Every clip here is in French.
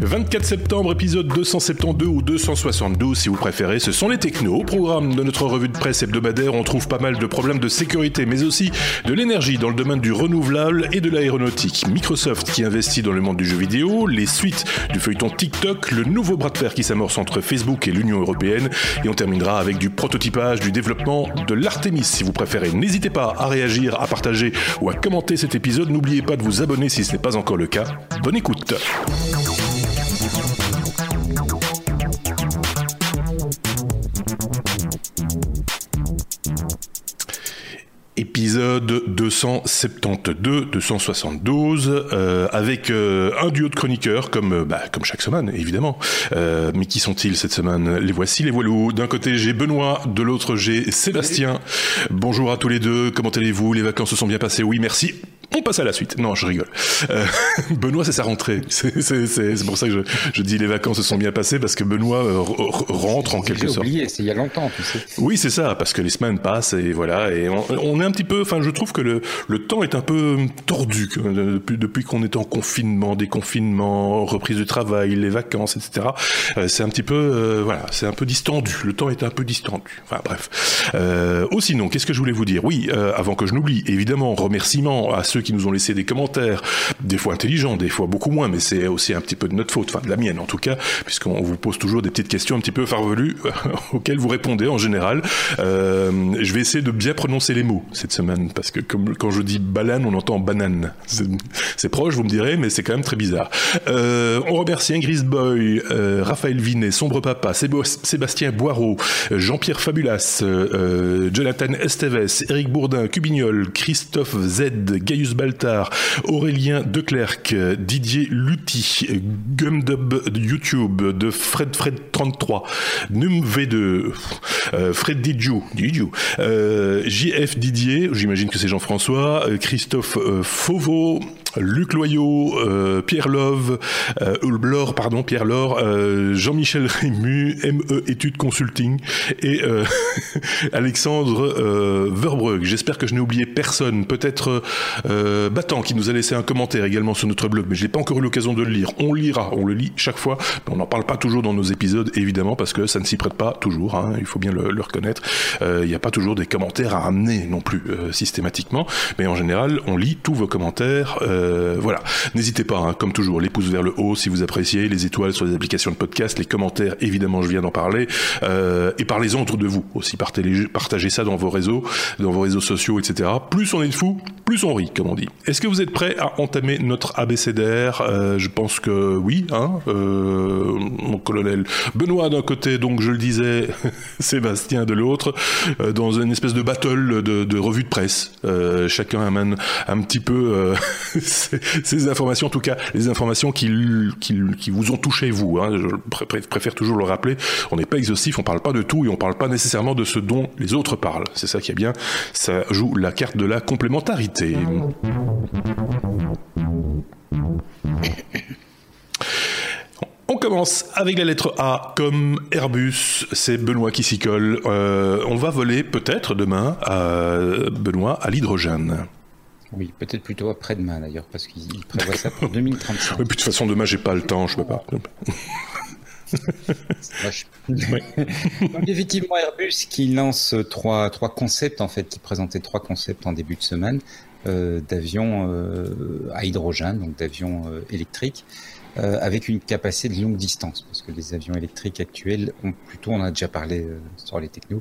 24 septembre, épisode 272 ou 272 si vous préférez, ce sont les technos. Au programme de notre revue de presse hebdomadaire, on trouve pas mal de problèmes de sécurité, mais aussi de l'énergie dans le domaine du renouvelable et de l'aéronautique. Microsoft qui investit dans le monde du jeu vidéo, les suites du feuilleton TikTok, le nouveau bras de fer qui s'amorce entre Facebook et l'Union européenne, et on terminera avec du prototypage du développement de l'Artemis si vous préférez. N'hésitez pas à réagir, à partager ou à commenter cet épisode. N'oubliez pas de vous abonner si ce n'est pas encore le cas. Bonne écoute. Épisode 272, 272, euh, avec euh, un duo de chroniqueurs, comme, euh, bah, comme chaque semaine, évidemment. Euh, mais qui sont-ils cette semaine? Les voici, les voilous. D'un côté, j'ai Benoît, de l'autre, j'ai Sébastien. Bonjour à tous les deux, comment allez-vous? Les vacances se sont bien passées? Oui, merci. On passe à la suite. Non, je rigole. Euh, Benoît, c'est sa rentrée. C'est pour ça que je, je, dis les vacances se sont bien passées, parce que Benoît euh, rentre en quelque sorte. oublié, c'est il y a longtemps, tu sais. Oui, c'est ça, parce que les semaines passent, et voilà, et on, on est un petit peu, enfin, je trouve que le, le temps est un peu tordu depuis, depuis qu'on est en confinement, déconfinement, reprise du travail, les vacances, etc. Euh, c'est un petit peu, euh, voilà, c'est un peu distendu. Le temps est un peu distendu. Enfin, bref. Euh, oh, sinon, qu'est-ce que je voulais vous dire? Oui, euh, avant que je n'oublie, évidemment, remerciements à ceux qui nous ont laissé des commentaires, des fois intelligents, des fois beaucoup moins, mais c'est aussi un petit peu de notre faute, enfin de la mienne en tout cas, puisqu'on vous pose toujours des petites questions un petit peu farfelues auxquelles vous répondez en général. je vais essayer de bien prononcer les mots cette semaine, parce que quand je dis banane, on entend banane. C'est proche, vous me direz, mais c'est quand même très bizarre. Euh, on remercie Ingrid Boy, euh, Raphaël Vinet, Sombre Papa, Sébastien Boireau, Jean-Pierre Fabulas, euh, Jonathan Esteves, Eric Bourdin, Cubignol, Christophe Z, Gaius Baltar, Aurélien Declercq, Didier Lutti, Gumdub YouTube, de Fred Fred 33, Num V2, Fred Didjou, Didjou JF Didier, j'imagine que c'est Jean-François, Christophe euh, Fauveau, Luc Loyau, euh, Pierre Love, euh, Ulblor, pardon, Pierre Laure, euh, Jean-Michel Rému, ME Études Consulting et euh, Alexandre euh, Verbrugge. J'espère que je n'ai oublié personne. Peut-être euh, Battant qui nous a laissé un commentaire également sur notre blog, mais je n'ai pas encore eu l'occasion de le lire. On lira, on le lit chaque fois, on n'en parle pas toujours dans nos épisodes, évidemment, parce que ça ne s'y prête pas toujours, hein, il faut bien le, le reconnaître. Il n'y a pas toujours des commentaires à amener non plus systématiquement, mais en général, on lit tous vos commentaires. Euh, voilà. N'hésitez pas, hein, comme toujours, les pouces vers le haut si vous appréciez, les étoiles sur les applications de podcast, les commentaires, évidemment, je viens d'en parler, euh, et parlez-en autour de vous aussi. Partagez, partagez ça dans vos réseaux, dans vos réseaux sociaux, etc. Plus on est de fous, plus on rit, comme on dit. Est-ce que vous êtes prêts à entamer notre abécédaire? Euh, Je pense que oui, hein, euh, mon colonel Benoît d'un côté, donc je le disais, Sébastien de l'autre, dans une espèce de battle de, de revue de presse. Chacun amène un petit peu ces informations, en tout cas les informations qui, qui, vous ont touché vous. Hein, je préfère toujours le rappeler. On n'est pas exhaustif, on parle pas de tout et on parle pas nécessairement de ce dont les autres parlent. C'est ça qui est bien. Ça joue la carte de la complémentarité. On commence avec la lettre A comme Airbus, c'est Benoît qui s'y colle. Euh, on va voler peut-être demain Benoît à l'hydrogène. Oui, peut-être plutôt après-demain d'ailleurs, parce qu'il prévoit ça pour 2035. Oui, puis de toute façon, demain, j'ai pas le temps, je peux pas. oui. Donc effectivement, Airbus qui lance trois, trois concepts, en fait, qui présentait trois concepts en début de semaine euh, d'avions euh, à hydrogène, donc d'avions euh, électriques, avec une capacité de longue distance, parce que les avions électriques actuels ont plutôt, on a déjà parlé sur les technos,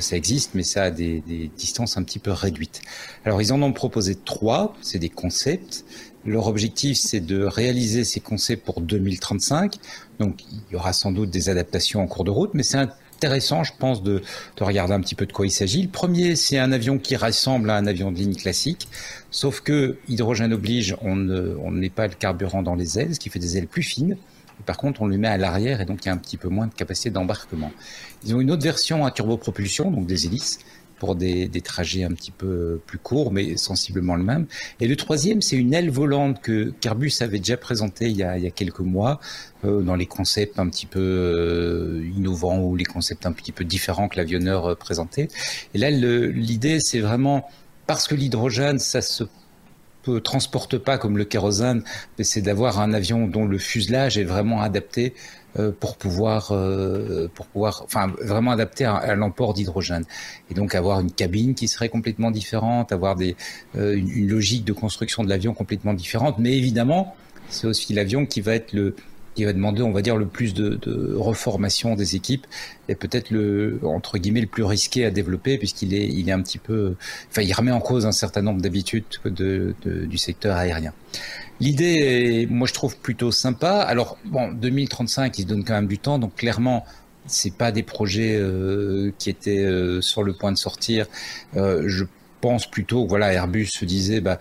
ça existe, mais ça a des, des, distances un petit peu réduites. Alors ils en ont proposé trois, c'est des concepts. Leur objectif, c'est de réaliser ces concepts pour 2035. Donc il y aura sans doute des adaptations en cours de route, mais c'est intéressant, je pense, de, de, regarder un petit peu de quoi il s'agit. Le premier, c'est un avion qui ressemble à un avion de ligne classique, sauf que hydrogène oblige, on ne on n'est pas le carburant dans les ailes, ce qui fait des ailes plus fines. Par contre, on le met à l'arrière et donc il y a un petit peu moins de capacité d'embarquement. Ils ont une autre version à turbopropulsion, donc des hélices, pour des, trajets un petit peu plus courts, mais sensiblement le même. Et le troisième, c'est une aile volante que Carbus avait déjà présentée il y a, quelques mois, euh, dans les concepts un petit peu euh, innovants ou les concepts un petit peu différents que l'avionneur euh, présentait. Et là, l'idée, c'est vraiment, parce que l'hydrogène, ça se transporte pas comme le kérosène, mais c'est d'avoir un avion dont le fuselage est vraiment adapté pour pouvoir, euh, pour pouvoir, enfin, vraiment adapté à, l'emport d'hydrogène. Et donc avoir une cabine qui serait complètement différente, avoir des, euh, une, logique de construction de l'avion complètement différente. Mais évidemment, c'est aussi l'avion qui va être le, qui va demander, on va dire, le plus de, de reformation des équipes et peut-être le entre guillemets le plus risqué à développer puisqu'il est, il est un petit peu, enfin, il remet en cause un certain nombre d'habitudes de, de, du secteur aérien. L'idée moi, je trouve plutôt sympa. Alors, bon, 2035, il se donne quand même du temps, donc clairement, c'est pas des projets euh, qui étaient euh, sur le point de sortir. Euh, je pense plutôt, voilà, Airbus se disait, bah,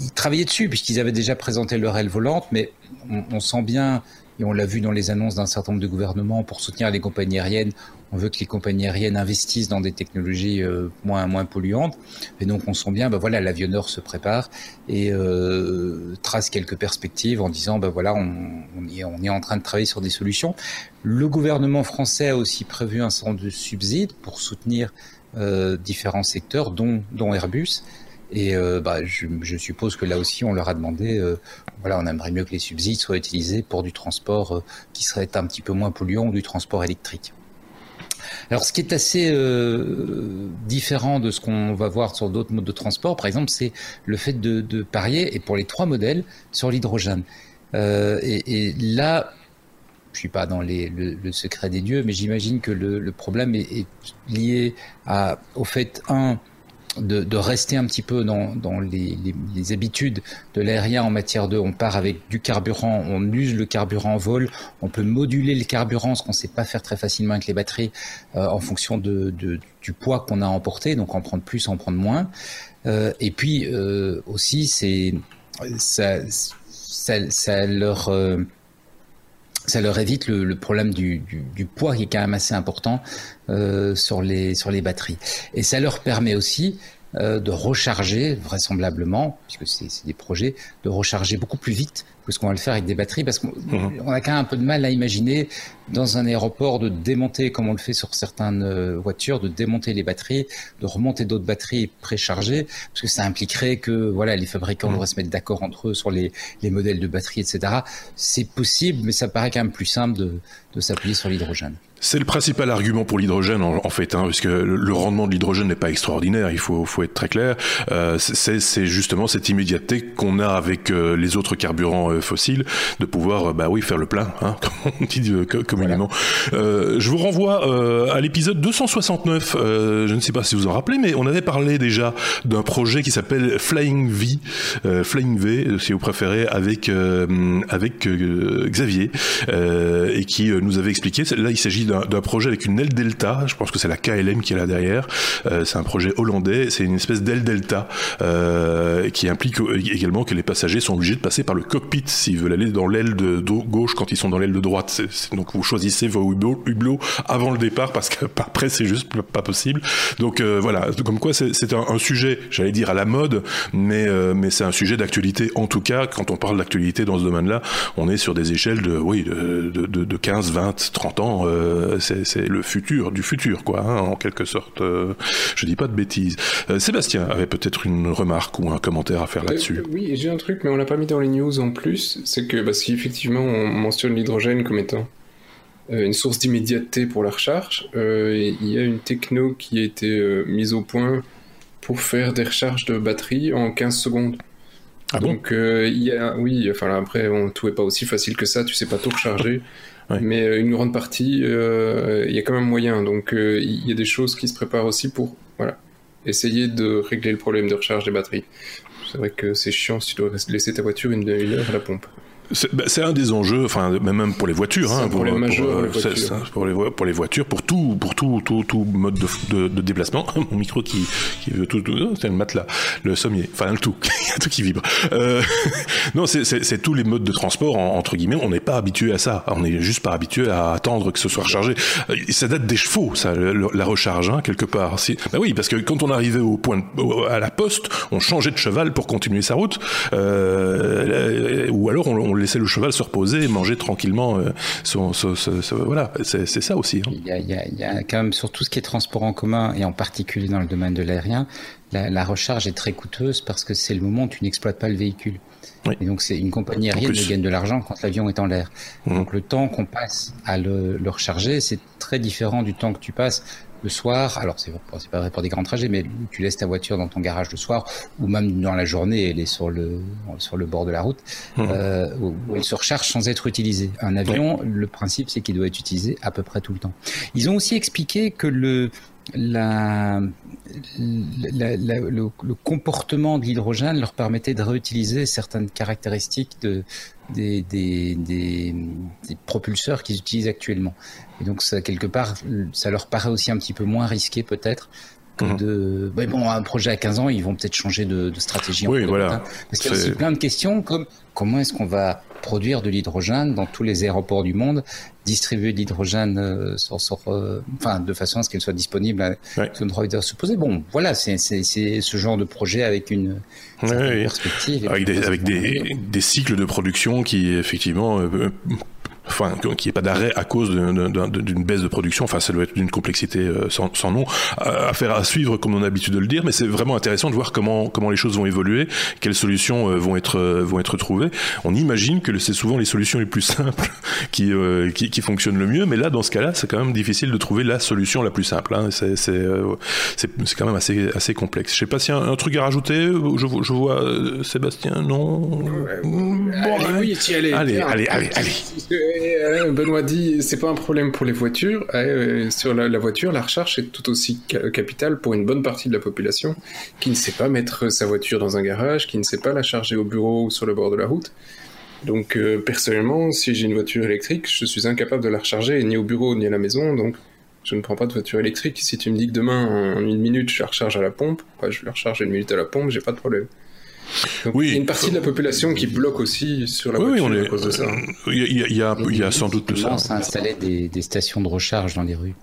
ils travaillaient dessus puisqu'ils avaient déjà présenté leur aile volante, mais on sent bien et on l'a vu dans les annonces d'un certain nombre de gouvernements pour soutenir les compagnies aériennes. On veut que les compagnies aériennes investissent dans des technologies euh, moins moins polluantes. Et donc on sent bien, ben voilà, l'avionneur se prépare et euh, trace quelques perspectives en disant, ben voilà, on, est en train de travailler sur des solutions. Le gouvernement français a aussi prévu un certain nombre de subsides pour soutenir euh, différents secteurs, dont, dont Airbus. Et euh, bah, je, suppose que là aussi, on leur a demandé, euh, voilà, on aimerait mieux que les subsides soient utilisés pour du transport euh, qui serait un petit peu moins polluant ou du transport électrique. Alors, ce qui est assez différent de ce qu'on va voir sur d'autres modes de transport, par exemple, c'est le fait de, parier, et pour les trois modèles, sur l'hydrogène. Et, là, je suis pas dans le, secret des dieux, mais j'imagine que le, problème est, lié au fait, un, de, de, rester un petit peu dans, dans les, les, les, habitudes de l'aérien en matière de, on part avec du carburant, on use le carburant en vol, on peut moduler le carburant, ce qu'on ne sait pas faire très facilement avec les batteries, euh, en fonction de, de, du poids qu'on a emporté, donc en prendre plus, en prendre moins. Euh, et puis euh, aussi, c'est ça, ça, ça, leur euh, ça leur évite le, problème du, du, du, poids qui est quand même assez important euh, sur, les, sur les batteries. Et ça leur permet aussi euh, de recharger, vraisemblablement, puisque c'est des projets, de recharger beaucoup plus vite que ce qu'on va le faire avec des batteries, parce qu'on mmh. a quand même un peu de mal à imaginer dans un aéroport de démonter, comme on le fait sur certaines euh, voitures, de démonter les batteries, de remonter d'autres batteries préchargées, parce que ça impliquerait que voilà les fabricants mmh. devraient se mettre d'accord entre eux sur les, les modèles de batteries, etc. C'est possible, mais ça paraît quand même plus simple de, de s'appuyer sur l'hydrogène. C'est le principal argument pour l'hydrogène en, en, fait, hein, parce que le rendement de l'hydrogène n'est pas extraordinaire. Il faut, faut être très clair. Euh, c'est justement cette immédiateté qu'on a avec euh, les autres carburants fossiles, de pouvoir, euh, bah oui, faire le plein, hein, comme on dit euh, communément. Voilà. je vous renvoie à l'épisode 269. je ne sais pas si vous en rappelez, mais on avait parlé déjà d'un projet qui s'appelle Flying V, Flying V, si vous préférez, avec avec Xavier, et qui nous avait expliqué. Là, il s'agit d'un projet avec une aile delta. Je pense que c'est la KLM qui est là derrière. Euh, c'est un projet hollandais. C'est une espèce d'aile delta euh, qui implique également que les passagers sont obligés de passer par le cockpit s'ils veulent aller dans l'aile de, de, gauche quand ils sont dans l'aile de droite. C est, c est, donc vous choisissez vos hublots avant le départ parce qu'après c'est juste pas possible. Donc euh, voilà, comme quoi c'est un, un, sujet, j'allais dire à la mode, mais euh, mais c'est un sujet d'actualité en tout cas. Quand on parle d'actualité dans ce domaine-là, on est sur des échelles de oui de, de, de 15, 20, 30 ans. Euh, c'est le futur du futur, quoi, hein, en quelque sorte. Je dis pas de bêtises. Sébastien avait peut-être une remarque ou un commentaire à faire euh, là-dessus. oui, j'ai un truc, mais on l'a pas mis dans les news en plus. C'est que parce qu'effectivement, on mentionne l'hydrogène comme étant une source d'immédiateté pour la recharge. il y a une techno qui a été mise au point pour faire des recharges de batterie en 15 secondes. Ah Donc, bon il y a, oui, enfin après, on, tout est pas aussi facile que ça. Tu sais pas tout recharger. Ouais. Mais euh, une grande partie, euh, il y a quand même moyen. Donc euh, il y a des choses qui se préparent aussi pour voilà, essayer de régler le problème de recharge des batteries. C'est vrai que c'est chiant si tu dois laisser ta voiture une, une heure à la pompe. C'est bah, un des enjeux, enfin même pour les voitures, hein, pour, pour, majeur, pour, les voitures. pour, les, pour les voitures, pour tout, pour tout, tout, tout mode de, de, de déplacement. Mon micro qui, qui veut tout, tout c'est le matelas, le sommier, enfin le tout, il y a tout qui vibre. Euh, non, c'est tous les modes de transport en, entre guillemets. On n'est pas habitué à ça. On n'est juste pas habitué à attendre que ce soit rechargé. Ça date des chevaux, ça, le, la recharge hein, quelque part. Bah oui, parce que quand on arrivait au point, de, à la poste, on changeait de cheval pour continuer sa route, euh, ou alors on, on laisser le cheval se reposer et manger tranquillement. son, voilà, c'est ça aussi. Hein. Il, y a, il, y a, quand même sur tout ce qui est transport en commun et en particulier dans le domaine de l'aérien, la, recharge est très coûteuse parce que c'est le moment où tu n'exploites pas le véhicule. Et donc c'est une compagnie aérienne qui gagne de l'argent quand l'avion est en l'air. Mmh. Donc le temps qu'on passe à le, le recharger, c'est très différent du temps que tu passes le soir, alors c'est pas vrai pour des grands trajets, mais tu laisses ta voiture dans ton garage le soir, ou même dans la journée, elle est sur le sur le bord de la route, mmh. euh, où, elle se recharge sans être utilisée. Un avion, le principe c'est qu'il doit être utilisé à peu près tout le temps. Ils ont aussi expliqué que le la, le, comportement de l'hydrogène leur permettait de réutiliser certaines caractéristiques de, des, des, des, propulseurs qu'ils utilisent actuellement. Et donc, ça, quelque part, ça leur paraît aussi un petit peu moins risqué peut-être que mhm. de. Mais bon, un projet à 15 ans, ils vont peut-être changer de, de stratégie. Oui, voilà. Parce qu'il y a aussi plein de questions comme comment est-ce qu'on va produire de l'hydrogène dans tous les aéroports du monde, distribuer de l'hydrogène euh, sur, sur euh, enfin, de façon à ce qu'elle soit disponible à ouais. une se supposé. Bon, voilà, c'est ce genre de projet avec une, perspective. Avec, des, avec des, des, cycles de production qui, effectivement, euh, enfin, qu'il n'y ait pas d'arrêt à cause d'une baisse de production. Enfin, ça doit être d'une complexité euh, sans, sans, nom. À, faire à suivre, comme on a l'habitude de le dire, mais c'est vraiment intéressant de voir comment comment les choses vont évoluer, quelles solutions euh, vont être euh, vont être trouvées. On imagine que c'est souvent les solutions les plus simples qui, qui, qui fonctionnent le mieux, mais là, dans ce cas-là, c'est quand même difficile de trouver la solution la plus simple. Hein. C'est c'est quand même assez assez complexe. Je sais pas s'il y a un, truc à rajouter. Je, je vois Sébastien, non. Bon, allez, allez, allez, allez, allez. Euh, Benoît dit, c'est pas un problème pour les voitures. Euh, sur la, voiture, la recharge est tout aussi capitale pour une bonne partie de la population qui ne sait pas mettre sa voiture dans un garage, qui ne sait pas la charger au bureau ou sur le bord de la route. Donc euh, personnellement, si j'ai une voiture électrique, je suis incapable de la recharger ni au bureau ni à la maison, donc je ne prends pas de voiture électrique. Si tu me dis que demain, en une minute, je la recharge à la pompe, bah, je la recharge une minute à la pompe, j'ai pas de problème oui. Il y a une partie de la population qui bloque aussi sur la voiture oui, on est, à cause de ça. Il y a, il y a, il y a sans doute ça. On installer des, des stations de recharge dans les rues.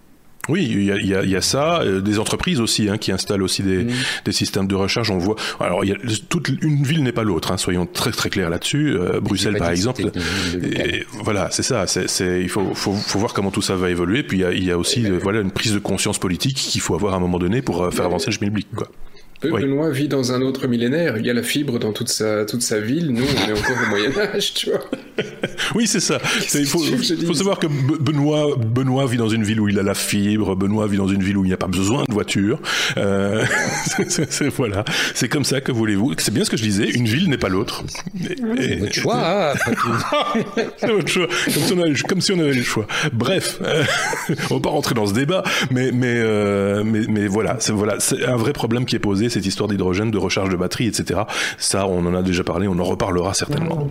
Oui, il y a, il y a, il y a ça, euh, des entreprises aussi hein, qui installent aussi des, des, systèmes de recharge. On voit. Alors, il y a, toute une ville n'est pas l'autre. Hein, soyons très très clairs là-dessus. Euh, Bruxelles, par exemple. Et, voilà, c'est ça. Il faut, faut, faut, voir comment tout ça va évoluer. Puis il y a, il a aussi euh, voilà une prise de conscience politique qu'il faut avoir à un moment donné pour faire avancer le schmilblick, quoi. Benoît vit dans un autre millénaire. Il y a la fibre dans toute sa, toute sa ville. Nous, on est encore au Moyen-Âge, tu vois. oui, c'est ça. Il faut, faut savoir que Benoît, Benoît vit dans une ville où il a la fibre. Benoît vit dans une ville où il n'y a pas besoin de voiture. Euh, c'est, voilà. C'est comme ça que voulez-vous. C'est bien ce que je disais. Une ville n'est pas l'autre. C'est votre choix. Hein, c'est votre choix. Comme si, on avait, comme si on avait le choix. Bref, euh, on va pas rentrer dans ce débat, mais, mais, euh, mais, mais voilà. C'est, voilà. C'est un vrai problème qui est posé cette histoire d'hydrogène, de recharge de batterie, etc. Ça, on en a déjà parlé, on en reparlera certainement.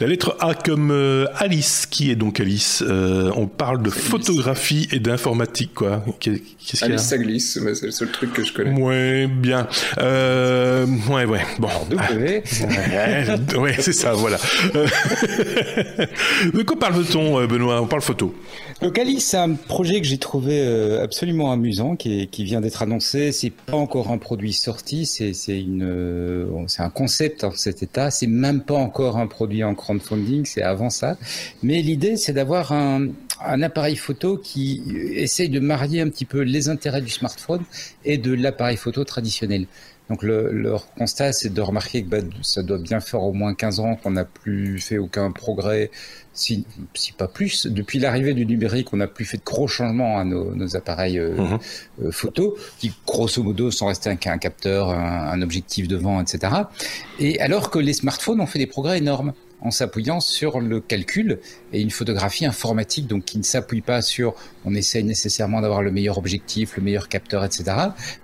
La lettre A comme euh, Alice. Qui est donc Alice euh, On parle de photographie et d'informatique, quoi. Qu'est-ce Alice, ça glisse, c'est le seul truc que je connais. Ouais, bien. Euh, ouais, ouais. Bon. ouais, c'est ça, voilà. de quoi parle-t-on, Benoît? On parle photo. Donc Alice, c'est un projet que j'ai trouvé euh, absolument amusant, qui, vient d'être annoncé. C'est pas encore un produit sorti, c'est euh, c'est un concept en cet état. C'est même pas encore un produit en crowdfunding, c'est avant ça. Mais l'idée, c'est d'avoir un, un appareil photo qui essaye de marier un petit peu les intérêts du smartphone et de l'appareil photo traditionnel. Donc le, leur constat, c'est de remarquer que bah, ça doit bien faire au moins 15 ans qu'on n'a plus fait aucun progrès si, si pas plus, depuis l'arrivée du numérique, on n'a plus fait de gros changements à nos, nos appareils euh, mhm. euh, photo, qui grosso modo sont restés qu'un capteur, un, un, objectif devant, etc. Et alors que les smartphones ont fait des progrès énormes en s'appuyant sur le calcul et une photographie informatique, donc qui ne s'appuie pas sur on essaye nécessairement d'avoir le meilleur objectif, le meilleur capteur, etc.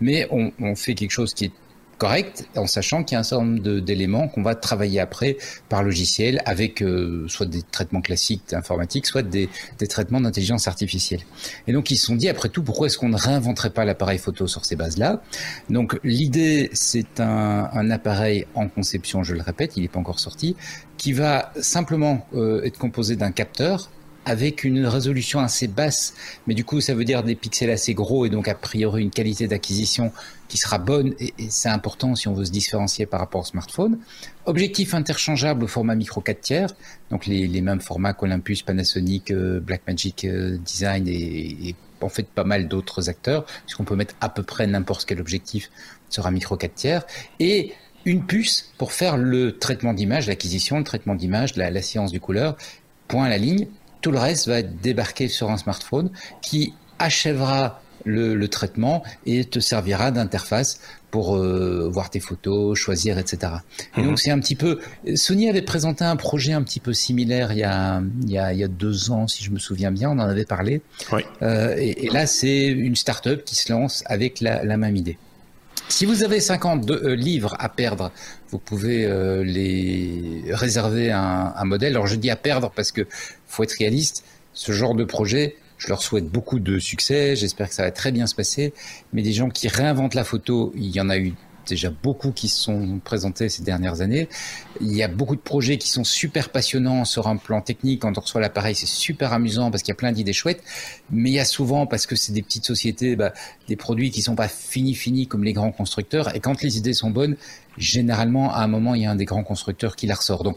Mais on, on fait quelque chose qui est correct, en sachant qu'il y a un certain nombre d'éléments qu'on va travailler après par logiciel avec euh, soit des traitements classiques informatiques, soit des, des traitements d'intelligence artificielle. Et donc ils se sont dit, après tout, pourquoi est-ce qu'on ne réinventerait pas l'appareil photo sur ces bases-là? Donc l'idée, c'est un, un, appareil en conception, je le répète, il n'est pas encore sorti, qui va simplement euh, être composé d'un capteur avec une résolution assez basse, mais du coup ça veut dire des pixels assez gros et donc a priori une qualité d'acquisition qui sera bonne et, c'est important si on veut se différencier par rapport au smartphone. Objectif interchangeable au format micro 4 tiers, donc les, mêmes formats qu'Olympus, Panasonic, euh, Blackmagic euh, Design et, en fait pas mal d'autres acteurs, puisqu'on peut mettre à peu près n'importe quel objectif sur un micro 4 tiers. Et une puce pour faire le traitement d'image, l'acquisition, le traitement d'image, la, la science du couleur, point à la ligne. Tout le reste va débarquer sur un smartphone qui achèvera le, traitement et te servira d'interface pour euh, voir tes photos, choisir, etc. Et donc mhm. c'est un petit peu. Sony avait présenté un projet un petit peu similaire il y a il y a, deux ans, si je me souviens bien, on en avait parlé. Euh, et, là c'est une start-up qui se lance avec la, même idée. Si vous avez 50 euh, livres à perdre, vous pouvez les réserver un, un modèle. Alors je dis à perdre parce que faut être réaliste. Ce genre de projet, je leur souhaite beaucoup de succès. J'espère que ça va très bien se passer. Mais des gens qui réinventent la photo, il y en a eu déjà beaucoup qui se sont présentés ces dernières années. Il y a beaucoup de projets qui sont super passionnants sur un plan technique. Quand on reçoit l'appareil, c'est super amusant parce qu'il y a plein d'idées chouettes. Mais il y a souvent, parce que c'est des petites sociétés, bah, des produits qui sont pas finis finis comme les grands constructeurs. Et quand les idées sont bonnes, généralement, à un moment, il y a un des grands constructeurs qui la ressort. Donc,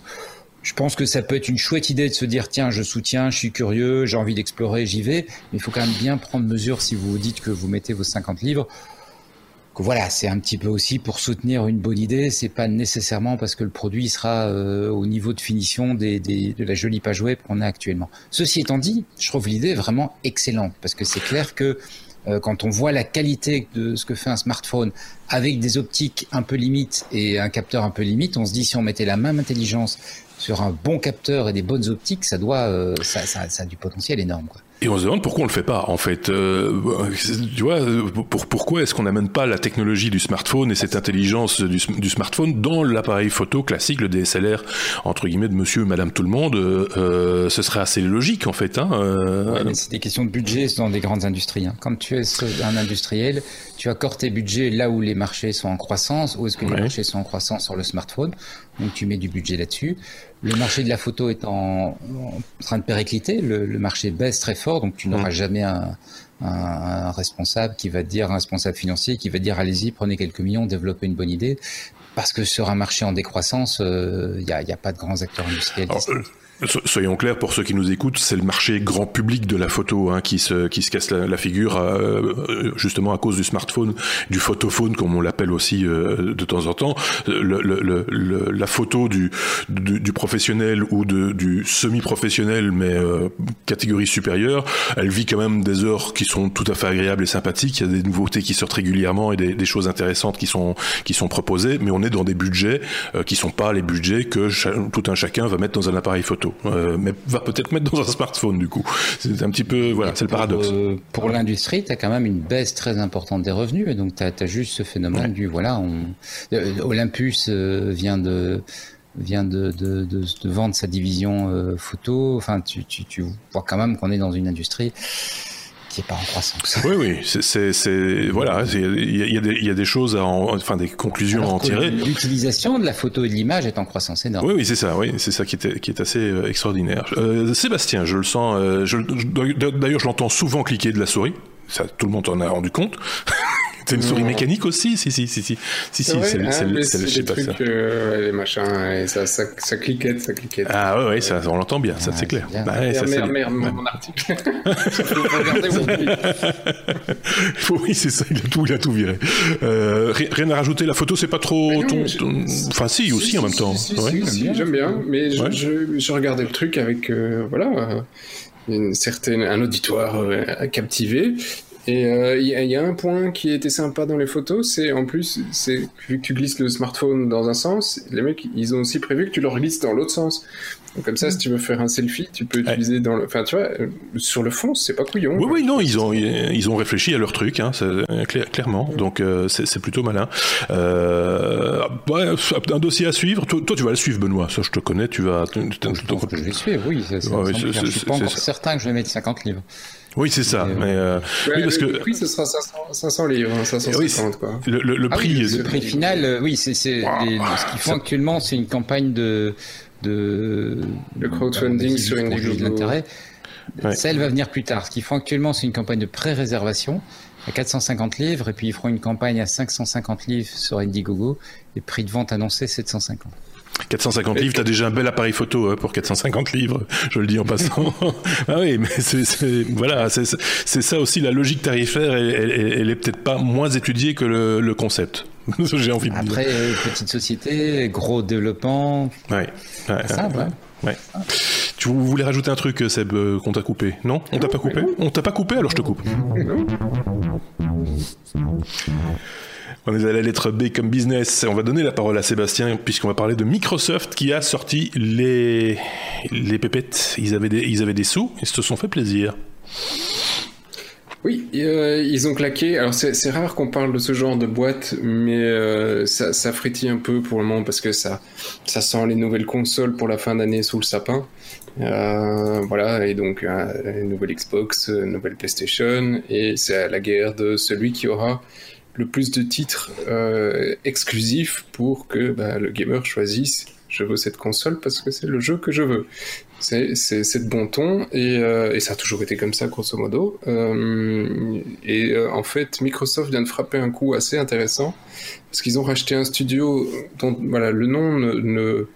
je pense que ça peut être une chouette idée de se dire tiens, je soutiens, je suis curieux, j'ai envie d'explorer, j'y vais. Mais il faut quand même bien prendre mesure si vous dites que vous mettez vos 50 livres. Que voilà, c'est un petit peu aussi pour soutenir une bonne idée. C'est pas nécessairement parce que le produit sera euh, au niveau de finition des, des, de la jolie page web qu'on a actuellement. Ceci étant dit, je trouve l'idée vraiment excellente parce que c'est clair que euh, quand on voit la qualité de ce que fait un smartphone avec des optiques un peu limites et un capteur un peu limite, on se dit si on mettait la même intelligence sur un bon capteur et des bonnes optiques, ça doit, euh, ça, ça, ça, a du potentiel énorme. Quoi. Et on se demande pourquoi on le fait pas, en fait. Euh, tu vois, pour, pourquoi est-ce qu'on n'amène pas la technologie du smartphone et cette intelligence du, du smartphone dans l'appareil photo classique, le DSLR, entre guillemets, de monsieur et madame tout le monde euh, Ce serait assez logique, en fait. Hein. Ouais, mais c'est des questions de budget dans des grandes industries. Hein. Quand tu es un industriel, tu accordes tes budgets là où les marchés sont en croissance, où est-ce que les marchés sont en croissance sur le smartphone. Donc tu mets du budget là-dessus. Le marché de la photo est en, train de péricliter, le, marché baisse très fort, donc tu n'auras mm. jamais un, responsable qui va dire, un responsable financier qui va dire allez-y, prenez quelques millions, développez une bonne idée. Parce que sur un marché en décroissance, il euh, n'y a, pas de grands acteurs industriels. Soyons clairs pour ceux qui nous écoutent, c'est le marché grand public de la photo hein, qui se qui se casse la, figure euh, justement à cause du smartphone, du photophone comme on l'appelle aussi euh, de temps en temps. Le, le, le, la photo du, du, professionnel ou de, du semi-professionnel mais euh, catégorie supérieure, elle vit quand même des heures qui sont tout à fait agréables et sympathiques. Il y a des nouveautés qui sortent régulièrement et des, des choses intéressantes qui sont qui sont proposées, mais on est dans des budgets qui sont pas les budgets que tout un chacun va mettre dans un appareil photo. Euh, mais va peut-être mettre dans un smartphone du coup. C'est un petit peu, voilà, c'est le paradoxe. Euh, pour l'industrie, tu as quand même une baisse très importante des revenus, et donc tu as, juste ce phénomène du, voilà, on, euh, Olympus vient de vient de, de, de, de, vendre sa division photo. Enfin, tu, tu, tu vois quand même qu'on est dans une industrie qui est pas en croissance. Oui, oui, c'est voilà, il y, y, a des choses, à enfin des conclusions à en tirer. L'utilisation de la photo et de l'image est en croissance énorme. Oui, oui, c'est ça, oui, c'est ça qui est, qui est assez euh, extraordinaire. Euh, Sébastien, je le sens, euh, d'ailleurs, je l'entends souvent cliquer de la souris. Ça, tout le monde en a rendu compte. C'est une souris mécanique aussi Si, si, si, si. Si, si, c'est le, je sais pas ça. Euh, les machins, et ça, ça, ça cliquette, ça cliquette. Ah ouais, ouais, ça, on l'entend bien, ça c'est clair. Bah, ouais, ça, merde, merde, mon article. oui, c'est ça, il a tout, il a tout viré. Euh, rien à rajouter, la photo, c'est pas trop... Non, ton, ton... Enfin, si, aussi en même temps. Si, ouais. si, j'aime bien, mais je, je, je, regardais le truc avec, euh, voilà... Une certaine, un auditoire euh, captivé et il euh, y, a un point qui était sympa dans les photos, c'est en plus, c'est vu que tu glisses le smartphone dans un sens, les mecs, ils ont aussi prévu que tu le glisses dans l'autre sens. Donc comme ça, si tu veux faire un selfie, tu peux utiliser dans le. Enfin, tu vois, sur le fond, c'est pas couillon. Oui, oui, non, ils ont ils ont réfléchi à leur truc, hein, clairement. Donc euh, c'est plutôt malin. Euh, un dossier à suivre. Toi, toi, tu vas le suivre, Benoît. Ça, je te connais. Tu vas. Je, je vais le suivre. Oui. Ça, je suis pas encore certain que je vais mettre 50 livres. Oui, c'est ça. Mais euh, oui, parce le, que le prix, ce sera 500, 500 livres, 550 hein, quoi. Le, le, le ah prix, oui, le prix final, oui, c'est wow. ce qu'ils font actuellement, c'est une campagne de de le crowdfunding sur une de l'intérêt. Ouais. Ça, elle va venir plus tard. Ce qu'ils font actuellement, c'est une campagne de pré-réservation. à 450 livres, et puis ils feront une campagne à 550 livres sur Indiegogo, et prix de vente annoncé 750. 450 livres, t'as déjà un bel appareil photo hein, pour 450 livres, je le dis en passant. ah oui, mais c'est voilà, c'est ça aussi la logique tarifaire, elle, est peut-être pas moins étudiée que le, concept. J'ai envie de Après, dire. Euh, petite société, gros développement. Ouais. ouais simple. Ouais. Tu voulais rajouter un truc, Seb, euh, qu'on t'a coupé? Non? On t'a pas coupé? On t'a pas coupé, alors je te coupe. On est à la lettre B comme business. On va donner la parole à Sébastien puisqu'on va parler de Microsoft qui a sorti les, les pépettes. Ils avaient, des, ils avaient des sous, ils se sont fait plaisir. Oui, euh, ils ont claqué. Alors c'est rare qu'on parle de ce genre de boîte, mais euh, ça, ça, frétille un peu pour le moment parce que ça, ça sent les nouvelles consoles pour la fin d'année sous le sapin. Euh, voilà, et donc nouvelle Xbox, nouvelle PlayStation, et c'est la guerre de celui qui aura le plus de titres euh, exclusifs pour que bah, le gamer choisisse je veux cette console parce que c'est le jeu que je veux. C'est de bon ton et, euh, et, ça a toujours été comme ça grosso modo. Euh, et en fait, Microsoft vient de frapper un coup assez intéressant parce qu'ils ont racheté un studio dont voilà le nom ne, ne,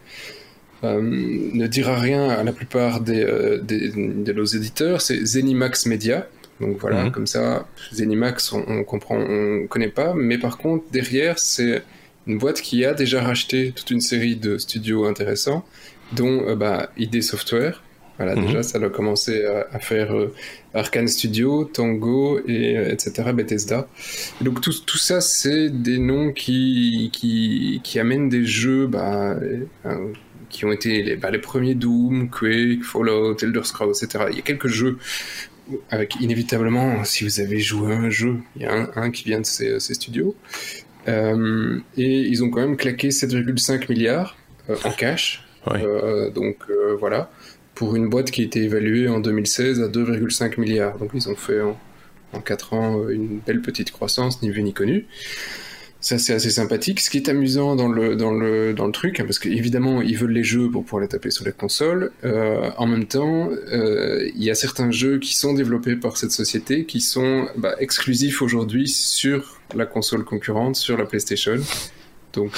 ne dira rien à la plupart des, des, de nos éditeurs. C'est Zenimax Media. Donc voilà, mhm. comme ça, Zenimax, on, on, comprend, on connaît pas, mais par contre, derrière, c'est une boîte qui a déjà racheté toute une série de studios intéressants, dont euh, bah, ID Software. Voilà, mhm. déjà, ça a commencé à, faire euh, Arkane Studio, Tango, et, euh, etc., Bethesda. donc tout, tout ça, c'est des noms qui, qui, qui, amènent des jeux bah, qui ont été les, bah, les premiers Doom, Quake, Fallout, Elder Scrolls, etc. Il y a quelques jeux avec inévitablement, si vous avez joué à un jeu, il y a un, qui vient de ces, ces studios. Euh, et ils ont quand même claqué 7,5 milliards euh, en cash. Euh, donc voilà, pour une boîte qui a été évaluée en 2016 à 2,5 milliards. Donc ils ont fait en, en 4 ans une belle petite croissance, ni vu ni connu. Ça, c'est assez sympathique. Ce qui est amusant dans le, dans le, dans le truc, hein, parce qu'évidemment, ils veulent les jeux pour pouvoir les taper sur les consoles. Euh, en même temps, euh, il y a certains jeux qui sont développés par cette société qui sont bah, exclusifs aujourd'hui sur la console concurrente, sur la PlayStation. Donc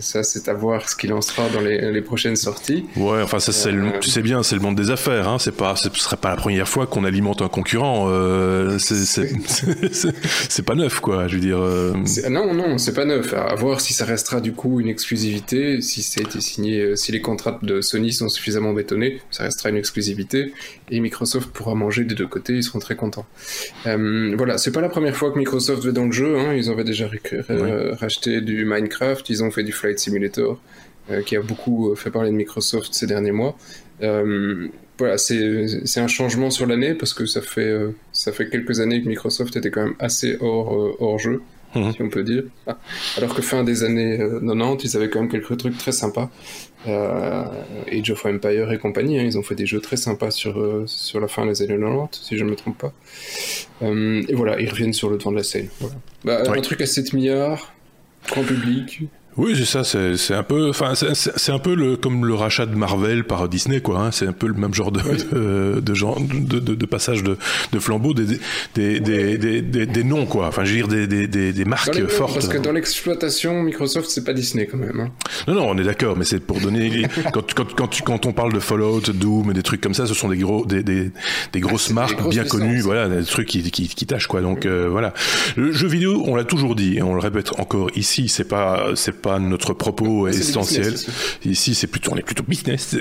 ça, c'est à voir ce qu'il lancera dans les, les, prochaines sorties. Ouais, enfin ça, c'est euh, tu sais bien, c'est le monde des affaires. Hein. C'est pas, ce serait pas la première fois qu'on alimente un concurrent. Euh, c'est pas neuf, quoi. Je veux dire. Euh... Non, non, c'est pas neuf. À voir si ça restera du coup une exclusivité, si ça a été signé, euh, si les contrats de Sony sont suffisamment bétonnés, ça restera une exclusivité et Microsoft pourra manger des deux côtés. Ils seront très contents. Voilà, c'est pas la première fois que Microsoft va dans le jeu. Hein. Ils avaient déjà racheté du Minecraft ils ont fait du Flight Simulator, euh, qui a beaucoup euh, fait parler de Microsoft ces derniers mois. Euh, voilà, c'est un changement sur l'année parce que ça fait, ça fait quelques années que Microsoft était quand même assez hors, hors jeu. Mhm. si on peut dire. Ah, alors que fin des années 90, ils avaient quand même quelques trucs très sympas. Age of Empire et compagnie, hein, ils ont fait des jeux très sympas sur, sur la fin des années 90, si je ne me trompe pas. et voilà, ils reviennent sur le devant de la scène. Bah, un truc à 7 milliards, grand public. Oui, c'est ça. C'est un peu, enfin, c'est un peu le, comme le rachat de Marvel par Disney, quoi. Hein. C'est un peu le même genre de de, de, genre, de, de, de, passage de, de flambeau, des des, des, des, des, des, noms, quoi. Enfin, je veux dire des, des, des, marques fortes. Parce que dans l'exploitation, Microsoft, c'est pas Disney quand même. Hein. Non, non, on est d'accord, mais c'est pour donner. quand, quand, quand, quand, on parle de Fallout, Doom et des trucs comme ça, ce sont des gros, des, des, des grosses marques bien connues, voilà, des trucs qui, qui, qui tâchent, quoi. Donc euh, voilà. Le jeu vidéo, on l'a toujours dit, et on le répète encore ici, c'est pas, c'est pas notre propos essentiel. Ici, c'est plutôt, on est plutôt business.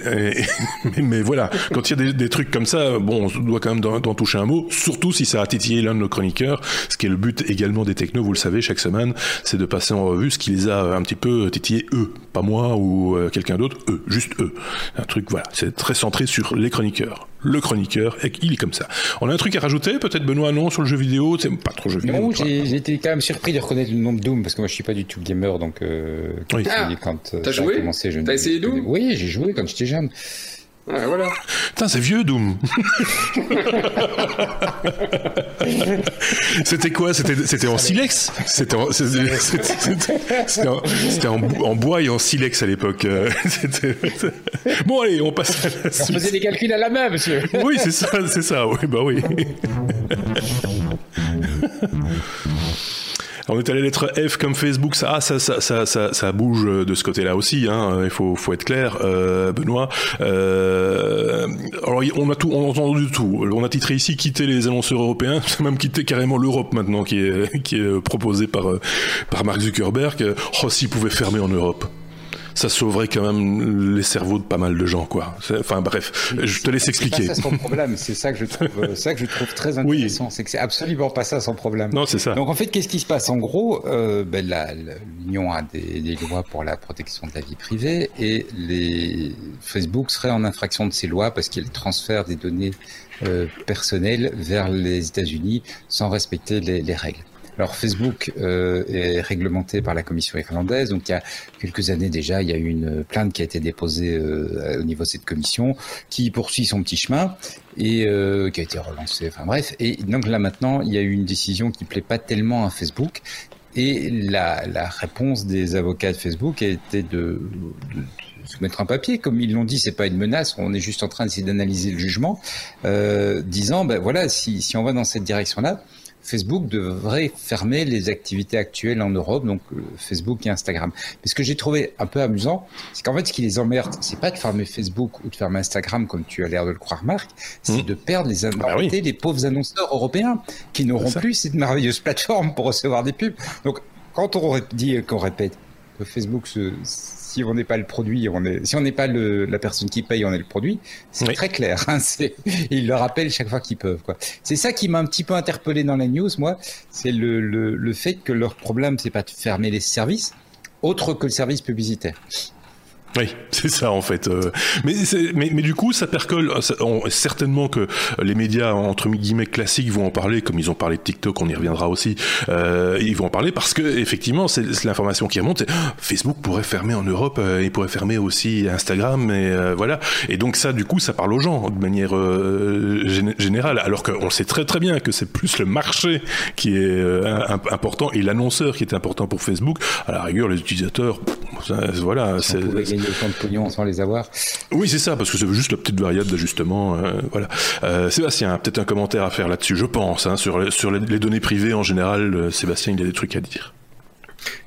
mais, voilà, quand il y a des, trucs comme ça, bon, on doit quand même d'en toucher un mot, surtout si ça a titillé l'un de nos chroniqueurs, ce qui est le but également des technos, vous le savez, chaque semaine, c'est de passer en revue ce qui les a un petit peu titillés eux, pas moi ou euh, quelqu'un d'autre, eux, juste eux. Un truc, voilà, c'est très centré sur les chroniqueurs le chroniqueur, et il est comme ça. On a un truc à rajouter, peut-être Benoît, non, sur le jeu vidéo? C'est pas trop jeu vidéo. Non, j'ai été quand même surpris de reconnaître le nom de Doom, parce que moi je suis pas du tout gamer, donc euh, oui. quand, euh, T'as joué commencé, T'as essayé Doom Oui, j'ai joué quand j'étais jeune. Ouais, voilà. Putain, c'est vieux Doom. c'était quoi? C'était en silex? C'était en, en, en, bois et en silex à l'époque. bon allez, on passe à la suite. On faisait des calculs à la main, monsieur. oui, c'est ça, c'est ça. Oui, bah oui. On est à la lettre F comme Facebook, ça, ça, ça, ça, ça, bouge de ce côté-là aussi. Hein. Il faut, faut être clair, euh, Benoît. Euh, alors, on a tout, on a entendu tout. On a titré ici quitter les annonceurs européens, même quitter carrément l'Europe maintenant, qui est, qui est proposé par, par Mark Zuckerberg. Oh, s'il pouvait fermer en Europe ça sauverait quand même les cerveaux de pas mal de gens, quoi. Enfin bref, je te laisse expliquer. C'est son problème, c'est ça que je trouve, euh, ça que je trouve très intéressant, c'est que c'est absolument pas ça son problème. Non, c'est ça. Donc en fait, qu'est-ce qui se passe? En gros, euh, ben, l'Union a des, des, lois pour la protection de la vie privée et les Facebook serait en infraction de ces lois parce qu'il transfère des données euh, personnelles vers les États-Unis sans respecter les, les règles. Alors Facebook euh, est réglementé par la Commission irlandaise, donc il y a quelques années déjà, il y a eu une plainte qui a été déposée euh, au niveau de cette commission, qui poursuit son petit chemin et euh, qui a été relancée. Enfin bref, et donc là maintenant, il y a eu une décision qui plaît pas tellement à Facebook. Et la, la réponse des avocats de Facebook a été de, de soumettre un papier, comme ils l'ont dit, c'est pas une menace, on est juste en train d'essayer d'analyser le jugement, euh, disant ben voilà, si, si on va dans cette direction-là, Facebook devrait fermer les activités actuelles en Europe, donc euh, Facebook et Instagram. Mais ce que j'ai trouvé un peu amusant, c'est qu'en fait, ce qui les emmerde, c'est pas de fermer Facebook ou de fermer Instagram, comme tu as l'air de le croire, Marc, c'est mmh. de perdre les, ah bah les pauvres annonceurs européens qui n'auront plus cette merveilleuse plateforme pour recevoir des pubs. Donc, quand on dit qu'on répète que Facebook se si on n'est pas le produit, on est, si on n'est pas le, la personne qui paye, on est le produit. C'est très clair. Hein, ils le rappellent chaque fois qu'ils peuvent. C'est ça qui m'a un petit peu interpellé dans la news, moi. C'est le, le, le fait que leur problème, c'est pas de fermer les services, autre que le service publicitaire. Oui, c'est ça en fait. Euh. Mais, mais, mais du coup, ça percole. certainement que les médias entre guillemets classiques vont en parler, comme ils ont parlé de TikTok, on y reviendra aussi. Euh, ils vont en parler parce que effectivement, c'est l'information qui remonte. Ah, Facebook pourrait fermer en Europe, euh, il pourrait fermer aussi Instagram, et euh, voilà. Et donc ça, du coup, ça parle aux gens de manière générale, alors qu'on sait très très bien que c'est plus le marché qui est important et l'annonceur qui est important pour Facebook. À la rigueur, les utilisateurs, voilà, c'est autant de pognon sans les avoir. Oui, c'est ça, parce que c'est juste la petite variable d'ajustement. Euh, voilà. Euh, Sébastien, peut-être un commentaire à faire là-dessus, je pense, hein, sur, sur les, données privées en général. Euh, Sébastien, il y a des trucs à dire.